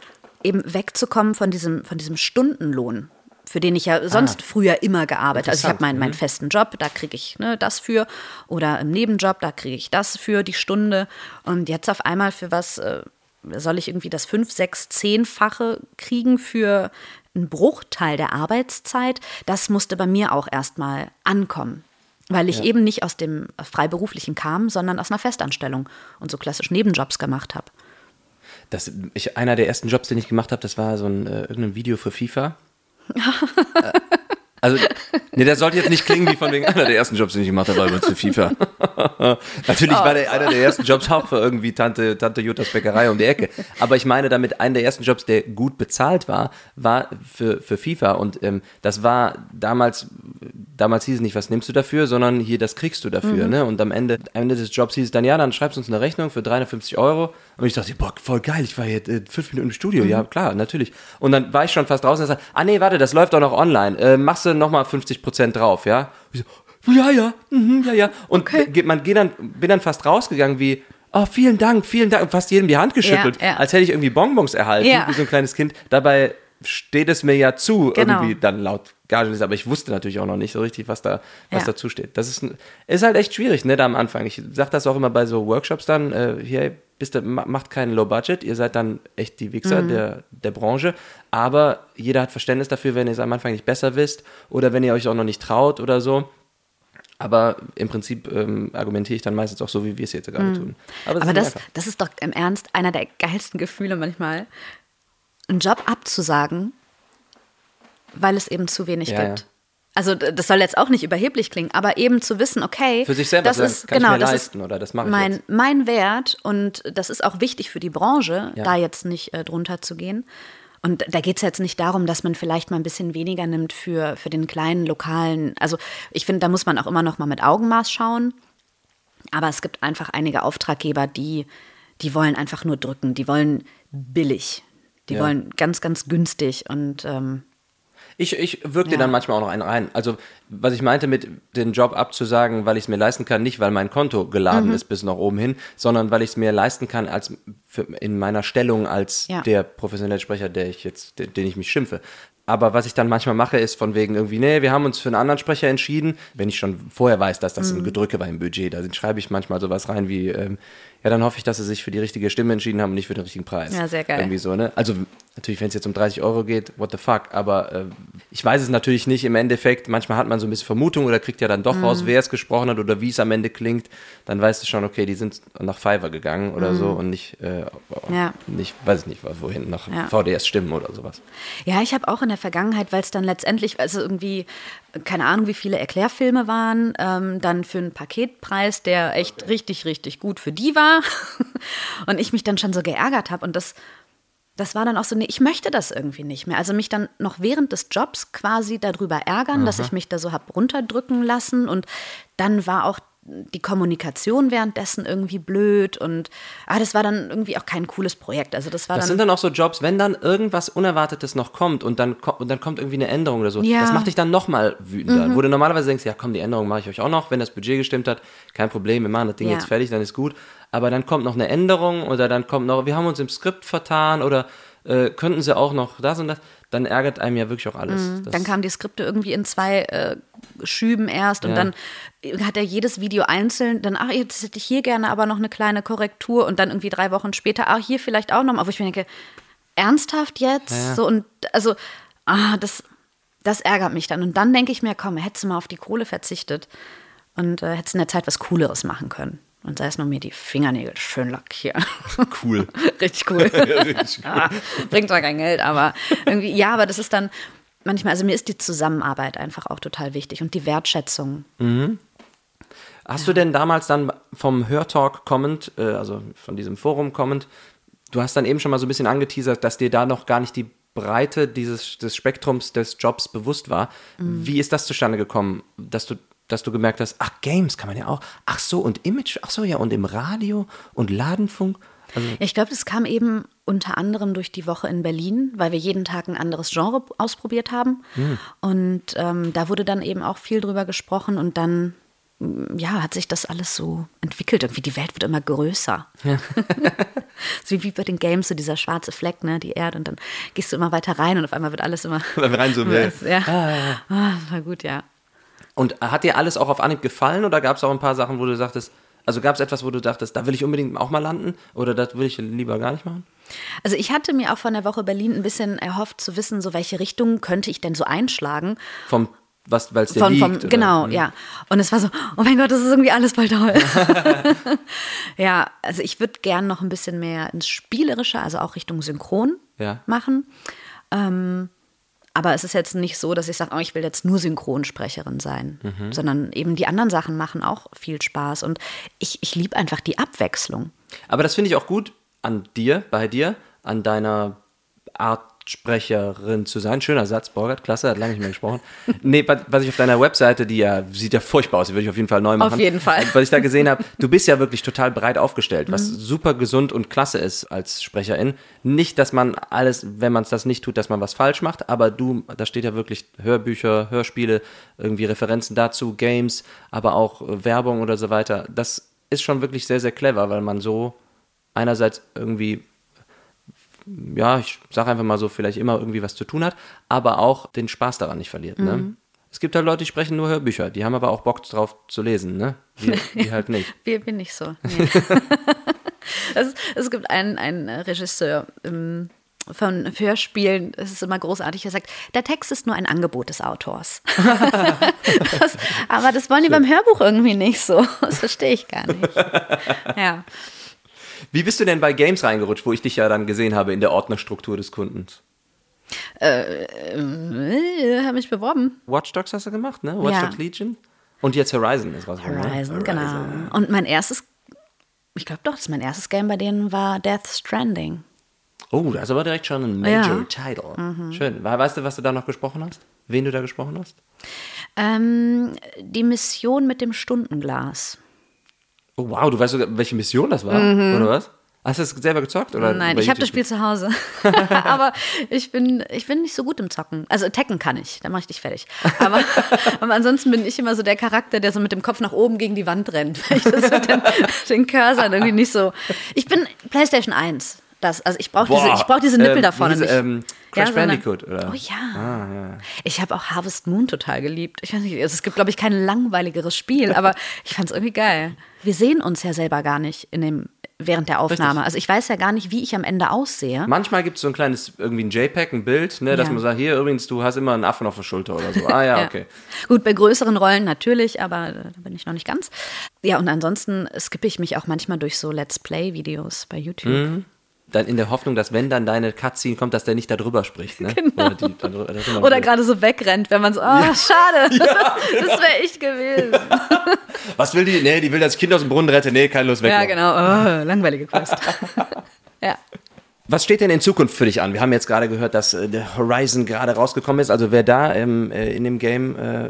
eben wegzukommen von diesem, von diesem Stundenlohn, für den ich ja sonst früher immer gearbeitet habe. Also ich habe meinen, meinen festen Job, da kriege ich ne, das für. Oder im Nebenjob, da kriege ich das für die Stunde. Und jetzt auf einmal für was äh, soll ich irgendwie das fünf, sechs, zehnfache kriegen für einen Bruchteil der Arbeitszeit? Das musste bei mir auch erstmal ankommen. Weil ich eben nicht aus dem Freiberuflichen kam, sondern aus einer Festanstellung und so klassisch Nebenjobs gemacht habe. Das, ich, einer der ersten Jobs, den ich gemacht habe, das war so ein äh, irgendein Video für FIFA. Äh, also, nee, das sollte jetzt nicht klingen wie von wegen einer der ersten Jobs, den ich gemacht habe, war übrigens für FIFA. Natürlich war der einer der ersten Jobs auch für irgendwie Tante, Tante Juttas Bäckerei um die Ecke. Aber ich meine damit, einer der ersten Jobs, der gut bezahlt war, war für, für FIFA. Und ähm, das war damals, damals hieß es nicht, was nimmst du dafür, sondern hier, das kriegst du dafür. Ne? Und am Ende, am Ende des Jobs hieß es dann, ja, dann schreibst du uns eine Rechnung für 350 Euro. Und ich dachte, boah, voll geil, ich war jetzt äh, fünf Minuten im Studio. Ja, klar, natürlich. Und dann war ich schon fast draußen und sagte, ah nee, warte, das läuft doch noch online. Äh, machst du nochmal 50 Prozent drauf, ja? So, ja, ja, mhm, ja, ja. Und ge- man geht dann, bin dann fast rausgegangen wie, oh, vielen Dank, vielen Dank, und fast jedem die Hand geschüttelt, Ja, ja. als hätte ich irgendwie Bonbons erhalten, Ja. wie so ein kleines Kind. Dabei steht es mir ja zu, Genau. irgendwie dann laut Gage aber ich wusste natürlich auch noch nicht so richtig, was da, was Ja. dazu steht. Das ist, ist halt echt schwierig, ne, da am Anfang. Ich sag das auch immer bei so Workshops dann, äh, hier, bist du, ma- macht keinen Low Budget, ihr seid dann echt die Wichser der, der Branche, aber jeder hat Verständnis dafür, wenn ihr es am Anfang nicht besser wisst oder wenn ihr euch auch noch nicht traut oder so. Aber im Prinzip ähm, argumentiere ich dann meistens auch so, wie wir es jetzt gerade tun. das ist Aber nicht das, das ist doch im Ernst einer der geilsten Gefühle manchmal, einen Job abzusagen, weil es eben zu wenig Ja, gibt. ja. Also das soll jetzt auch nicht überheblich klingen, aber eben zu wissen, okay, Für sich selber das ist kann ich genau mir das leisten ist oder das mache ich mein jetzt. mein Wert und das ist auch wichtig für die Branche, Ja. da jetzt nicht äh, drunter zu gehen. Und da geht es jetzt nicht darum, dass man vielleicht mal ein bisschen weniger nimmt für, für den kleinen lokalen. Also ich finde, da muss man auch immer noch mal mit Augenmaß schauen. Aber es gibt einfach einige Auftraggeber, die, die wollen einfach nur drücken, die wollen billig, die Ja. wollen ganz, ganz günstig und ähm, Ich, ich wirke dir Ja. dann manchmal auch noch einen rein. Also, was ich meinte mit den Job abzusagen, weil ich es mir leisten kann, nicht weil mein Konto geladen Mhm. ist bis nach oben hin, sondern weil ich es mir leisten kann als für, in meiner Stellung als Ja. der professionelle Sprecher, der ich jetzt, de- den ich mich schimpfe. Aber was ich dann manchmal mache, ist von wegen irgendwie, nee, wir haben uns für einen anderen Sprecher entschieden. Wenn ich schon vorher weiß, dass das Mhm. ein Gedrücke war im Budget, da schreibe ich manchmal sowas rein wie, ähm, ja, dann hoffe ich, dass sie sich für die richtige Stimme entschieden haben und nicht für den richtigen Preis. Ja, sehr geil. Irgendwie so, ne? Also natürlich, wenn es jetzt um 30 Euro geht, what the fuck, aber äh, ich weiß es natürlich nicht im Endeffekt. Manchmal hat man so ein bisschen Vermutung oder kriegt ja dann doch Mhm. raus, wer es gesprochen hat oder wie es am Ende klingt. Dann weißt du schon, okay, die sind nach Fiverr gegangen oder so und nicht, äh, Mhm. Ja. nicht, weiß ich nicht, wohin, nach Ja. VDS Stimmen oder sowas. Ja, ich habe auch in der Vergangenheit, weil es dann letztendlich, also irgendwie, keine Ahnung, wie viele Erklärfilme waren, ähm, dann für einen Paketpreis, der echt richtig, richtig gut für die war. Und ich mich dann schon so geärgert habe. Und das, das war dann auch so, nee, ich möchte das irgendwie nicht mehr. Also mich dann noch während des Jobs quasi darüber ärgern, dass ich mich da so hab runterdrücken lassen. Und dann war auch die Kommunikation währenddessen irgendwie blöd und ah, das war dann irgendwie auch kein cooles Projekt. Also das war Das dann sind dann auch so Jobs, wenn dann irgendwas Unerwartetes noch kommt und dann, und dann kommt irgendwie eine Änderung oder so. Ja. Mhm. Das macht dich dann nochmal wütender. Wo du normalerweise denkst, ja komm, die Änderung mache ich euch auch noch, wenn das Budget gestimmt hat, kein Problem, wir machen das Ding Ja. jetzt fertig, dann ist gut. Aber dann kommt noch eine Änderung oder dann kommt noch, wir haben uns im Skript vertan oder äh, könnten sie auch noch das und das, dann ärgert einem ja wirklich auch alles. Mhm. Dann kamen die Skripte irgendwie in zwei äh, Schüben erst und Ja. dann hat er jedes Video einzeln, dann, ach, jetzt hätte ich hier gerne aber noch eine kleine Korrektur und dann irgendwie drei Wochen später, ach, hier vielleicht auch noch mal. Wo ich mir denke, ernsthaft jetzt? Ja. So und also, ah, das, das ärgert mich dann. Und dann denke ich mir, komm, hättest du mal auf die Kohle verzichtet und äh, hättest in der Zeit was Cooleres machen können. Und sei es nur mir die Fingernägel schön lackieren. cool. Richtig cool. Ja, bringt zwar kein Geld, aber irgendwie, ja, aber das ist dann manchmal, also mir ist die Zusammenarbeit einfach auch total wichtig und die Wertschätzung. Hast du denn damals dann vom Hörtalk kommend, äh, also von diesem Forum kommend, du hast dann eben schon mal so ein bisschen angeteasert, dass dir da noch gar nicht die Breite dieses des Spektrums des Jobs bewusst war. Wie ist das zustande gekommen, dass du dass du gemerkt hast, ach Games kann man ja auch, ach so und Image, ach so ja und im Radio und Ladenfunk. Also, Ich glaube, das kam eben unter anderem durch die Woche in Berlin, weil wir jeden Tag ein anderes Genre ausprobiert haben. Und ähm, da wurde dann eben auch viel drüber gesprochen und dann mm, ja, hat sich das alles so entwickelt. Irgendwie die Welt wird immer größer. so wie bei den Games, so dieser schwarze Fleck, ne, die Erde. Und dann gehst du immer weiter rein und auf einmal wird alles immer. Wenn wir reinzoomen, ja. ja. Ah, das war gut, ja. Und hat dir alles auch auf Anhieb gefallen oder gab es auch ein paar Sachen, wo du sagtest, also gab es etwas, wo du dachtest, da will ich unbedingt auch mal landen oder das will ich lieber gar nicht machen? Also ich hatte mir auch von der Woche Berlin ein bisschen erhofft zu wissen, so welche Richtung könnte ich denn so einschlagen. Vom, was, weil es dir Von, liegt? vom, oder? genau, ja. Und es war so, oh mein Gott, das ist irgendwie alles voll toll. ja, also ich würde gern noch ein bisschen mehr ins Spielerische, also auch Richtung Synchron Ja. machen. Ähm, aber es ist jetzt nicht so, dass ich sage, oh, ich will jetzt nur Synchronsprecherin sein, Mhm. sondern eben die anderen Sachen machen auch viel Spaß. Und ich, ich liebe einfach die Abwechslung. Aber das finde ich auch gut an dir, bei dir, an deiner Art Sprecherin zu sein. Schöner Satz, Borgert, klasse, hat lange nicht mehr gesprochen. nee, was ich auf deiner Webseite, die ja, sieht ja furchtbar aus, die würde ich auf jeden Fall neu machen. jeden Fall. Was ich da gesehen habe, du bist ja wirklich total breit aufgestellt, was super gesund und klasse ist als Sprecherin. Nicht, dass man alles, wenn man es das nicht tut, dass man was falsch macht, aber du, da steht ja wirklich Hörbücher, Hörspiele, irgendwie Referenzen dazu, Games, aber auch äh, Werbung oder so weiter. Das ist schon wirklich sehr, sehr clever, weil man so einerseits irgendwie ja, ich sage einfach mal so, vielleicht immer irgendwie was zu tun hat, aber auch den Spaß daran nicht verliert. Mhm. Ne? Es gibt halt Leute, die sprechen nur Hörbücher, die haben aber auch Bock drauf zu lesen, ne? Wir, wir halt nicht. Wir bin nicht so. Nee. es, es gibt einen, einen Regisseur ähm, von Hörspielen, es ist immer großartig, er sagt, der Text ist nur ein Angebot des Autors. das, aber das wollen die beim Hörbuch irgendwie nicht so. Das verstehe ich gar nicht. Ja. Wie bist du denn bei Games reingerutscht, wo ich dich ja dann gesehen habe in der Ordnerstruktur des Kundens? Äh, Habe ich beworben. Watch Dogs hast du gemacht, ne? Watch Ja. Dogs Legion? Und jetzt Horizon ist rausgekommen. ne? Horizon, genau. Und mein erstes, ich glaube doch, das mein erstes Game bei denen war Death Stranding. Oh, das ist aber direkt schon ein Major Ja. Mhm. Title. Schön. We- Weißt du, was du da noch gesprochen hast? Wen du da gesprochen hast? Ähm, die Mission mit dem Stundenglas. Oh, wow, du weißt sogar, welche Mission das war, oder was? Hast du es selber gezockt? Oder Mhm. Nein, ich habe das? Spiel zu Hause. aber ich bin, ich bin nicht so gut im Zocken. Also Tekken kann ich, da mache ich dich fertig. Aber, aber ansonsten bin ich immer so der Charakter, der so mit dem Kopf nach oben gegen die Wand rennt. Weil ich das mit den, den Cursor irgendwie nicht so. Ich bin PlayStation 1. Das, also ich brauche diese, ich brauch diese Nippel ähm, da vorne diese, nicht. ähm, Crash eine- Bandicoot, oder? Oh ja. Ah, ja. Ich habe auch Harvest Moon total geliebt. Ich weiß nicht, also es gibt, glaube ich, kein langweiligeres Spiel, aber ich fand es irgendwie geil. Wir sehen uns ja selber gar nicht in dem, während der Aufnahme. Also ich weiß ja gar nicht, wie ich am Ende aussehe. Manchmal gibt es so ein kleines, irgendwie ein JPEG, ein Bild, ne, dass Ja. man sagt, hier übrigens, du hast immer einen Affen auf der Schulter oder so. Ah ja, Ja. okay. Gut, bei größeren Rollen natürlich, aber äh, da bin ich noch nicht ganz. Ja, und ansonsten skippe ich mich auch manchmal durch so Let's Play-Videos bei YouTube. Mhm. Dann in der Hoffnung, dass wenn dann deine Cutscene kommt, dass der nicht darüber spricht, ne? Genau. Oder, die, Oder gerade so wegrennt, wenn man so, oh, schade, das, das wäre ich gewesen. Was will die? Nee, die will das Kind aus dem Brunnen retten. Nee, keine Lust weg. Ja, genau, oh, langweilige Quest. ja. Was steht denn in Zukunft für dich an? Wir haben jetzt gerade gehört, dass äh, der Horizon gerade rausgekommen ist. Also wer da ähm, äh, in dem Game äh,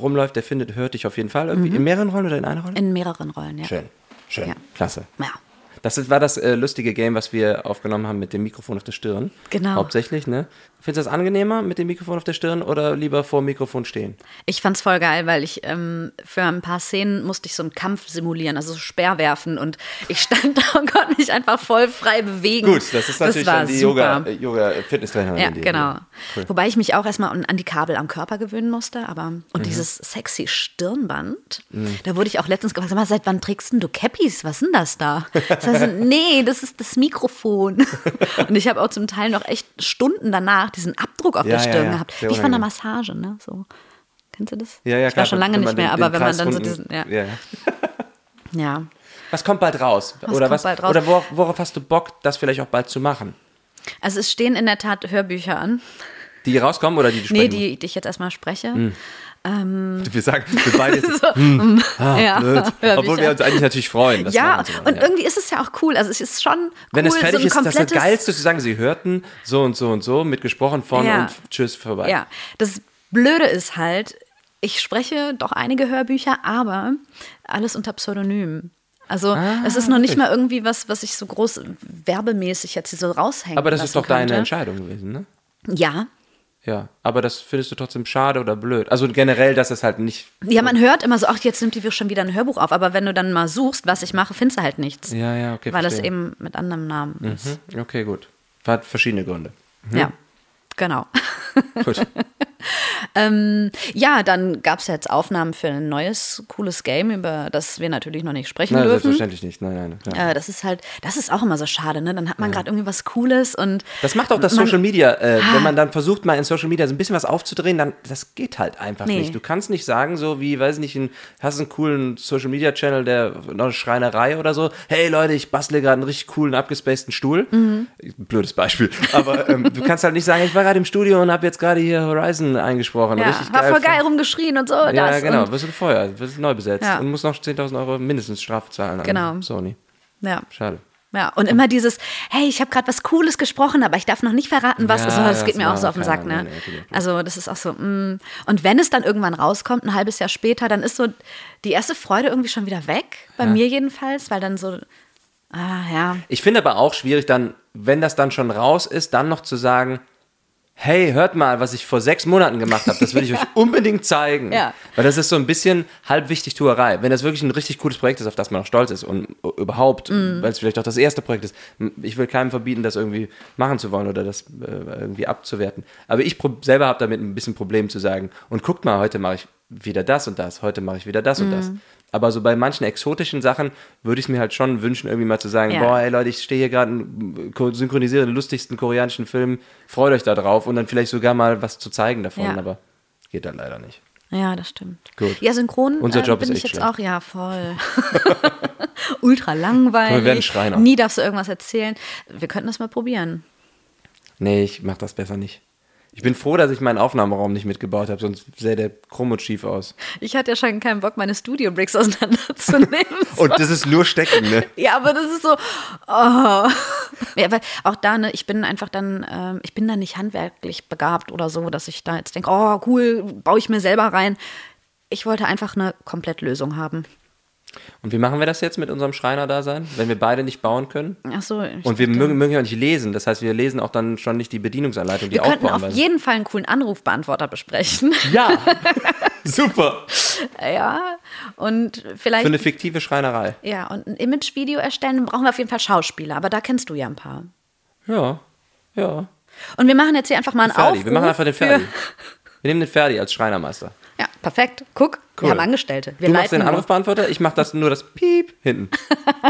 rumläuft, der findet, hört dich auf jeden Fall. Irgendwie In mehreren Rollen oder in einer Rolle? In mehreren Rollen, ja. Schön, schön, Ja. klasse. Ja. Das war das äh, lustige Game, was wir aufgenommen haben mit dem Mikrofon auf der Stirn. Genau. Hauptsächlich, ne? Findest du das angenehmer mit dem Mikrofon auf der Stirn oder lieber vor dem Mikrofon stehen? Ich fand's voll geil, weil ich ähm, für ein paar Szenen musste ich so einen Kampf simulieren, also so Speer werfen und ich stand da und konnte mich einfach voll frei bewegen. Gut, das ist natürlich war dann die super. Yoga, äh, Yoga Fitnesstrainerin. Ja, die- genau. Cool. Wobei ich mich auch erstmal an die Kabel am Körper gewöhnen musste, aber und dieses sexy Stirnband, da wurde ich auch letztens gefragt, sag mal, seit wann trägst denn du Cappies? Was ist denn das da? Das heißt, nee, das ist das Mikrofon. und ich habe auch zum Teil noch echt Stunden danach diesen Abdruck auf Ja, der Stirn ja. gehabt. Sehr Wie von einer unangenehm. Massage, ne? So. Kennst du das? Ja, ja, ich klar. war schon lange nicht mehr, aber wenn man dann so diesen, ja. ja. Was kommt bald raus? oder kommt was? bald raus? Oder worauf, worauf hast du Bock, das vielleicht auch bald zu machen? Also es stehen in der Tat Hörbücher an. Die rauskommen oder die du Nee, sprechen die, die ich jetzt erstmal spreche. Musst? Wir sagen, wir beide jetzt ja, blöd. Obwohl wir uns eigentlich natürlich freuen. das Ja, wollen, und ja. irgendwie ist es ja auch cool. Also es ist schon cool, Wenn es fertig so ist, das ist das Geilste zu sagen, sie hörten so und so und so, mitgesprochen von Ja. und tschüss, vorbei. Ja, das Blöde ist halt, ich spreche doch einige Hörbücher, aber alles unter Pseudonym. Also Ah, es ist noch nicht mal irgendwie was, was ich so groß werbemäßig jetzt hier so raushängen Aber das ist doch deine könnte. Entscheidung gewesen, ne? Ja. Ja, aber das findest du trotzdem schade oder blöd? Also generell, dass es halt nicht. Ja, man hört immer so, ach, jetzt nimmt die schon wieder ein Hörbuch auf. Aber wenn du dann mal suchst, was ich mache, findest du halt nichts. Ja, ja, okay. weil das verstehe. eben mit anderem Namen ist. Hm, Okay, gut. Hat verschiedene Gründe. Ja, genau. Gut. Ähm, ja, dann gab es jetzt Aufnahmen für ein neues, cooles Game, über das wir natürlich noch nicht sprechen Nein, dürfen. selbstverständlich nicht. Nein, nein. Ja. Äh, das ist halt, das ist auch immer so schade, ne? Dann hat man gerade irgendwie was Cooles und. Das macht auch das man- Social Media. Äh, wenn man dann versucht, mal in Social Media so ein bisschen was aufzudrehen, dann das geht halt einfach Nee. nicht. Du kannst nicht sagen, so wie, weiß ich nicht, ein, hast einen coolen Social Media Channel, der noch eine Schreinerei oder so. Hey Leute, ich bastle gerade einen richtig coolen, abgespaceden Stuhl. Mhm. Blödes Beispiel. Aber ähm, du kannst halt nicht sagen, ich war gerade im Studio und habe jetzt gerade hier Horizon eingesprochen. Ja, richtig war geil. voll geil rumgeschrien und so. Ja, das genau. Wirst du gefeuert, wirst neu besetzt Ja. und musst noch 10.000 Euro mindestens Strafe zahlen Genau. Sony. ja. Schade. Ja, und immer dieses, hey, ich habe gerade was Cooles gesprochen, aber ich darf noch nicht verraten, was. Ja, also, das ja, geht das mir auch so auf den. Sack, ne? Nee, nee. Also, das ist auch so, mm. Und wenn es dann irgendwann rauskommt, ein halbes Jahr später, dann ist so die erste Freude irgendwie schon wieder weg, bei mir jedenfalls, weil dann so, ah, ja, Ich finde aber auch schwierig, dann, wenn das dann schon raus ist, dann noch zu sagen, hey, hört mal, was ich vor sechs Monaten gemacht habe, das will ich euch unbedingt zeigen. Ja. Weil das ist so ein bisschen halb wichtig Tuerei. Wenn das wirklich ein richtig cooles Projekt ist, auf das man auch stolz ist und überhaupt, Mhm. weil es vielleicht auch das erste Projekt ist, ich will keinem verbieten, das irgendwie machen zu wollen oder das äh, irgendwie abzuwerten. Aber ich selber habe damit ein bisschen Problem zu sagen, und guckt mal, heute mache ich wieder das und das, heute mache ich wieder das und das. Aber so bei manchen exotischen Sachen würde ich es mir halt schon wünschen, irgendwie mal zu sagen, Ja. boah, ey Leute, ich stehe hier gerade und synchronisiere den lustigsten koreanischen Film, freut euch da drauf und dann vielleicht sogar mal was zu zeigen davon, Ja. aber geht dann leider nicht. Ja, das stimmt. Gut. Ja, synchron Unser Job bin ist ich echt jetzt schlecht. auch, ja, voll. Ultra langweilig. Wir werden Schreiner. Nie darfst du irgendwas erzählen. Wir könnten das mal probieren. Nee, ich mach das besser nicht. Ich bin froh, dass ich meinen Aufnahmeraum nicht mitgebaut habe, sonst sähe der krumm und schief aus. Ich hatte ja schon keinen Bock, meine Studio-Bricks auseinanderzunehmen. Und das ist nur Stecken, ne? Ja, aber das ist so. Oh. Ja, weil auch da, ne, ich bin einfach dann, ähm, ich bin da nicht handwerklich begabt oder so, dass ich da jetzt denke, oh cool, baue ich mir selber rein. Ich wollte einfach eine Komplettlösung haben. Und wie machen wir das jetzt mit unserem Schreiner-Dasein, wenn wir beide nicht bauen können? Ach so. Und wir mögen, mögen ja nicht lesen. Das heißt, wir lesen auch dann schon nicht die Bedienungsanleitung, die wir könnten aufbauen. auf jeden Fall einen coolen Anrufbeantworter besprechen. ja, super. ja, und vielleicht. Für eine fiktive Schreinerei. ja, und ein Imagevideo erstellen, brauchen wir auf jeden Fall Schauspieler, aber da kennst du ja ein paar. Ja, ja. Und wir machen jetzt hier einfach mal einen Ferdi. Aufruf. Wir machen einfach den Ferdi. Wir nehmen den Ferdi als Schreinermeister. Ja, perfekt. Guck, wir Cool. haben Angestellte. Wir du machst den. Anrufbeantworter, ich mache das nur das Piep hinten.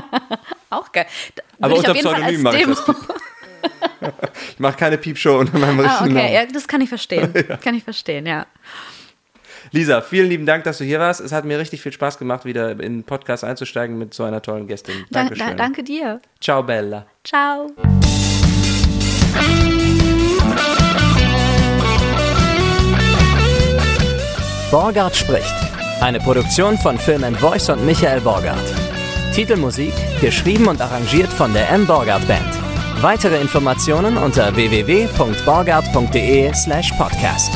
Auch geil. Da Aber unter Pseudonym mache ich das. Ich mache keine Piepshow unter meinem Ah, richtigen okay, Namen. ja, das kann ich verstehen. Kann ich verstehen, ja. Lisa, vielen lieben Dank, dass du hier warst. Es hat mir richtig viel Spaß gemacht, wieder in den Podcast einzusteigen mit so einer tollen Gästin. Da, Dankeschön. da, danke dir. Ciao, Bella. Ciao. Borgard spricht. Eine Produktion von Film and Voice und Michael Borgard. Titelmusik geschrieben und arrangiert von der M. Borgard Band. Weitere Informationen unter www.borgard.de slash podcast.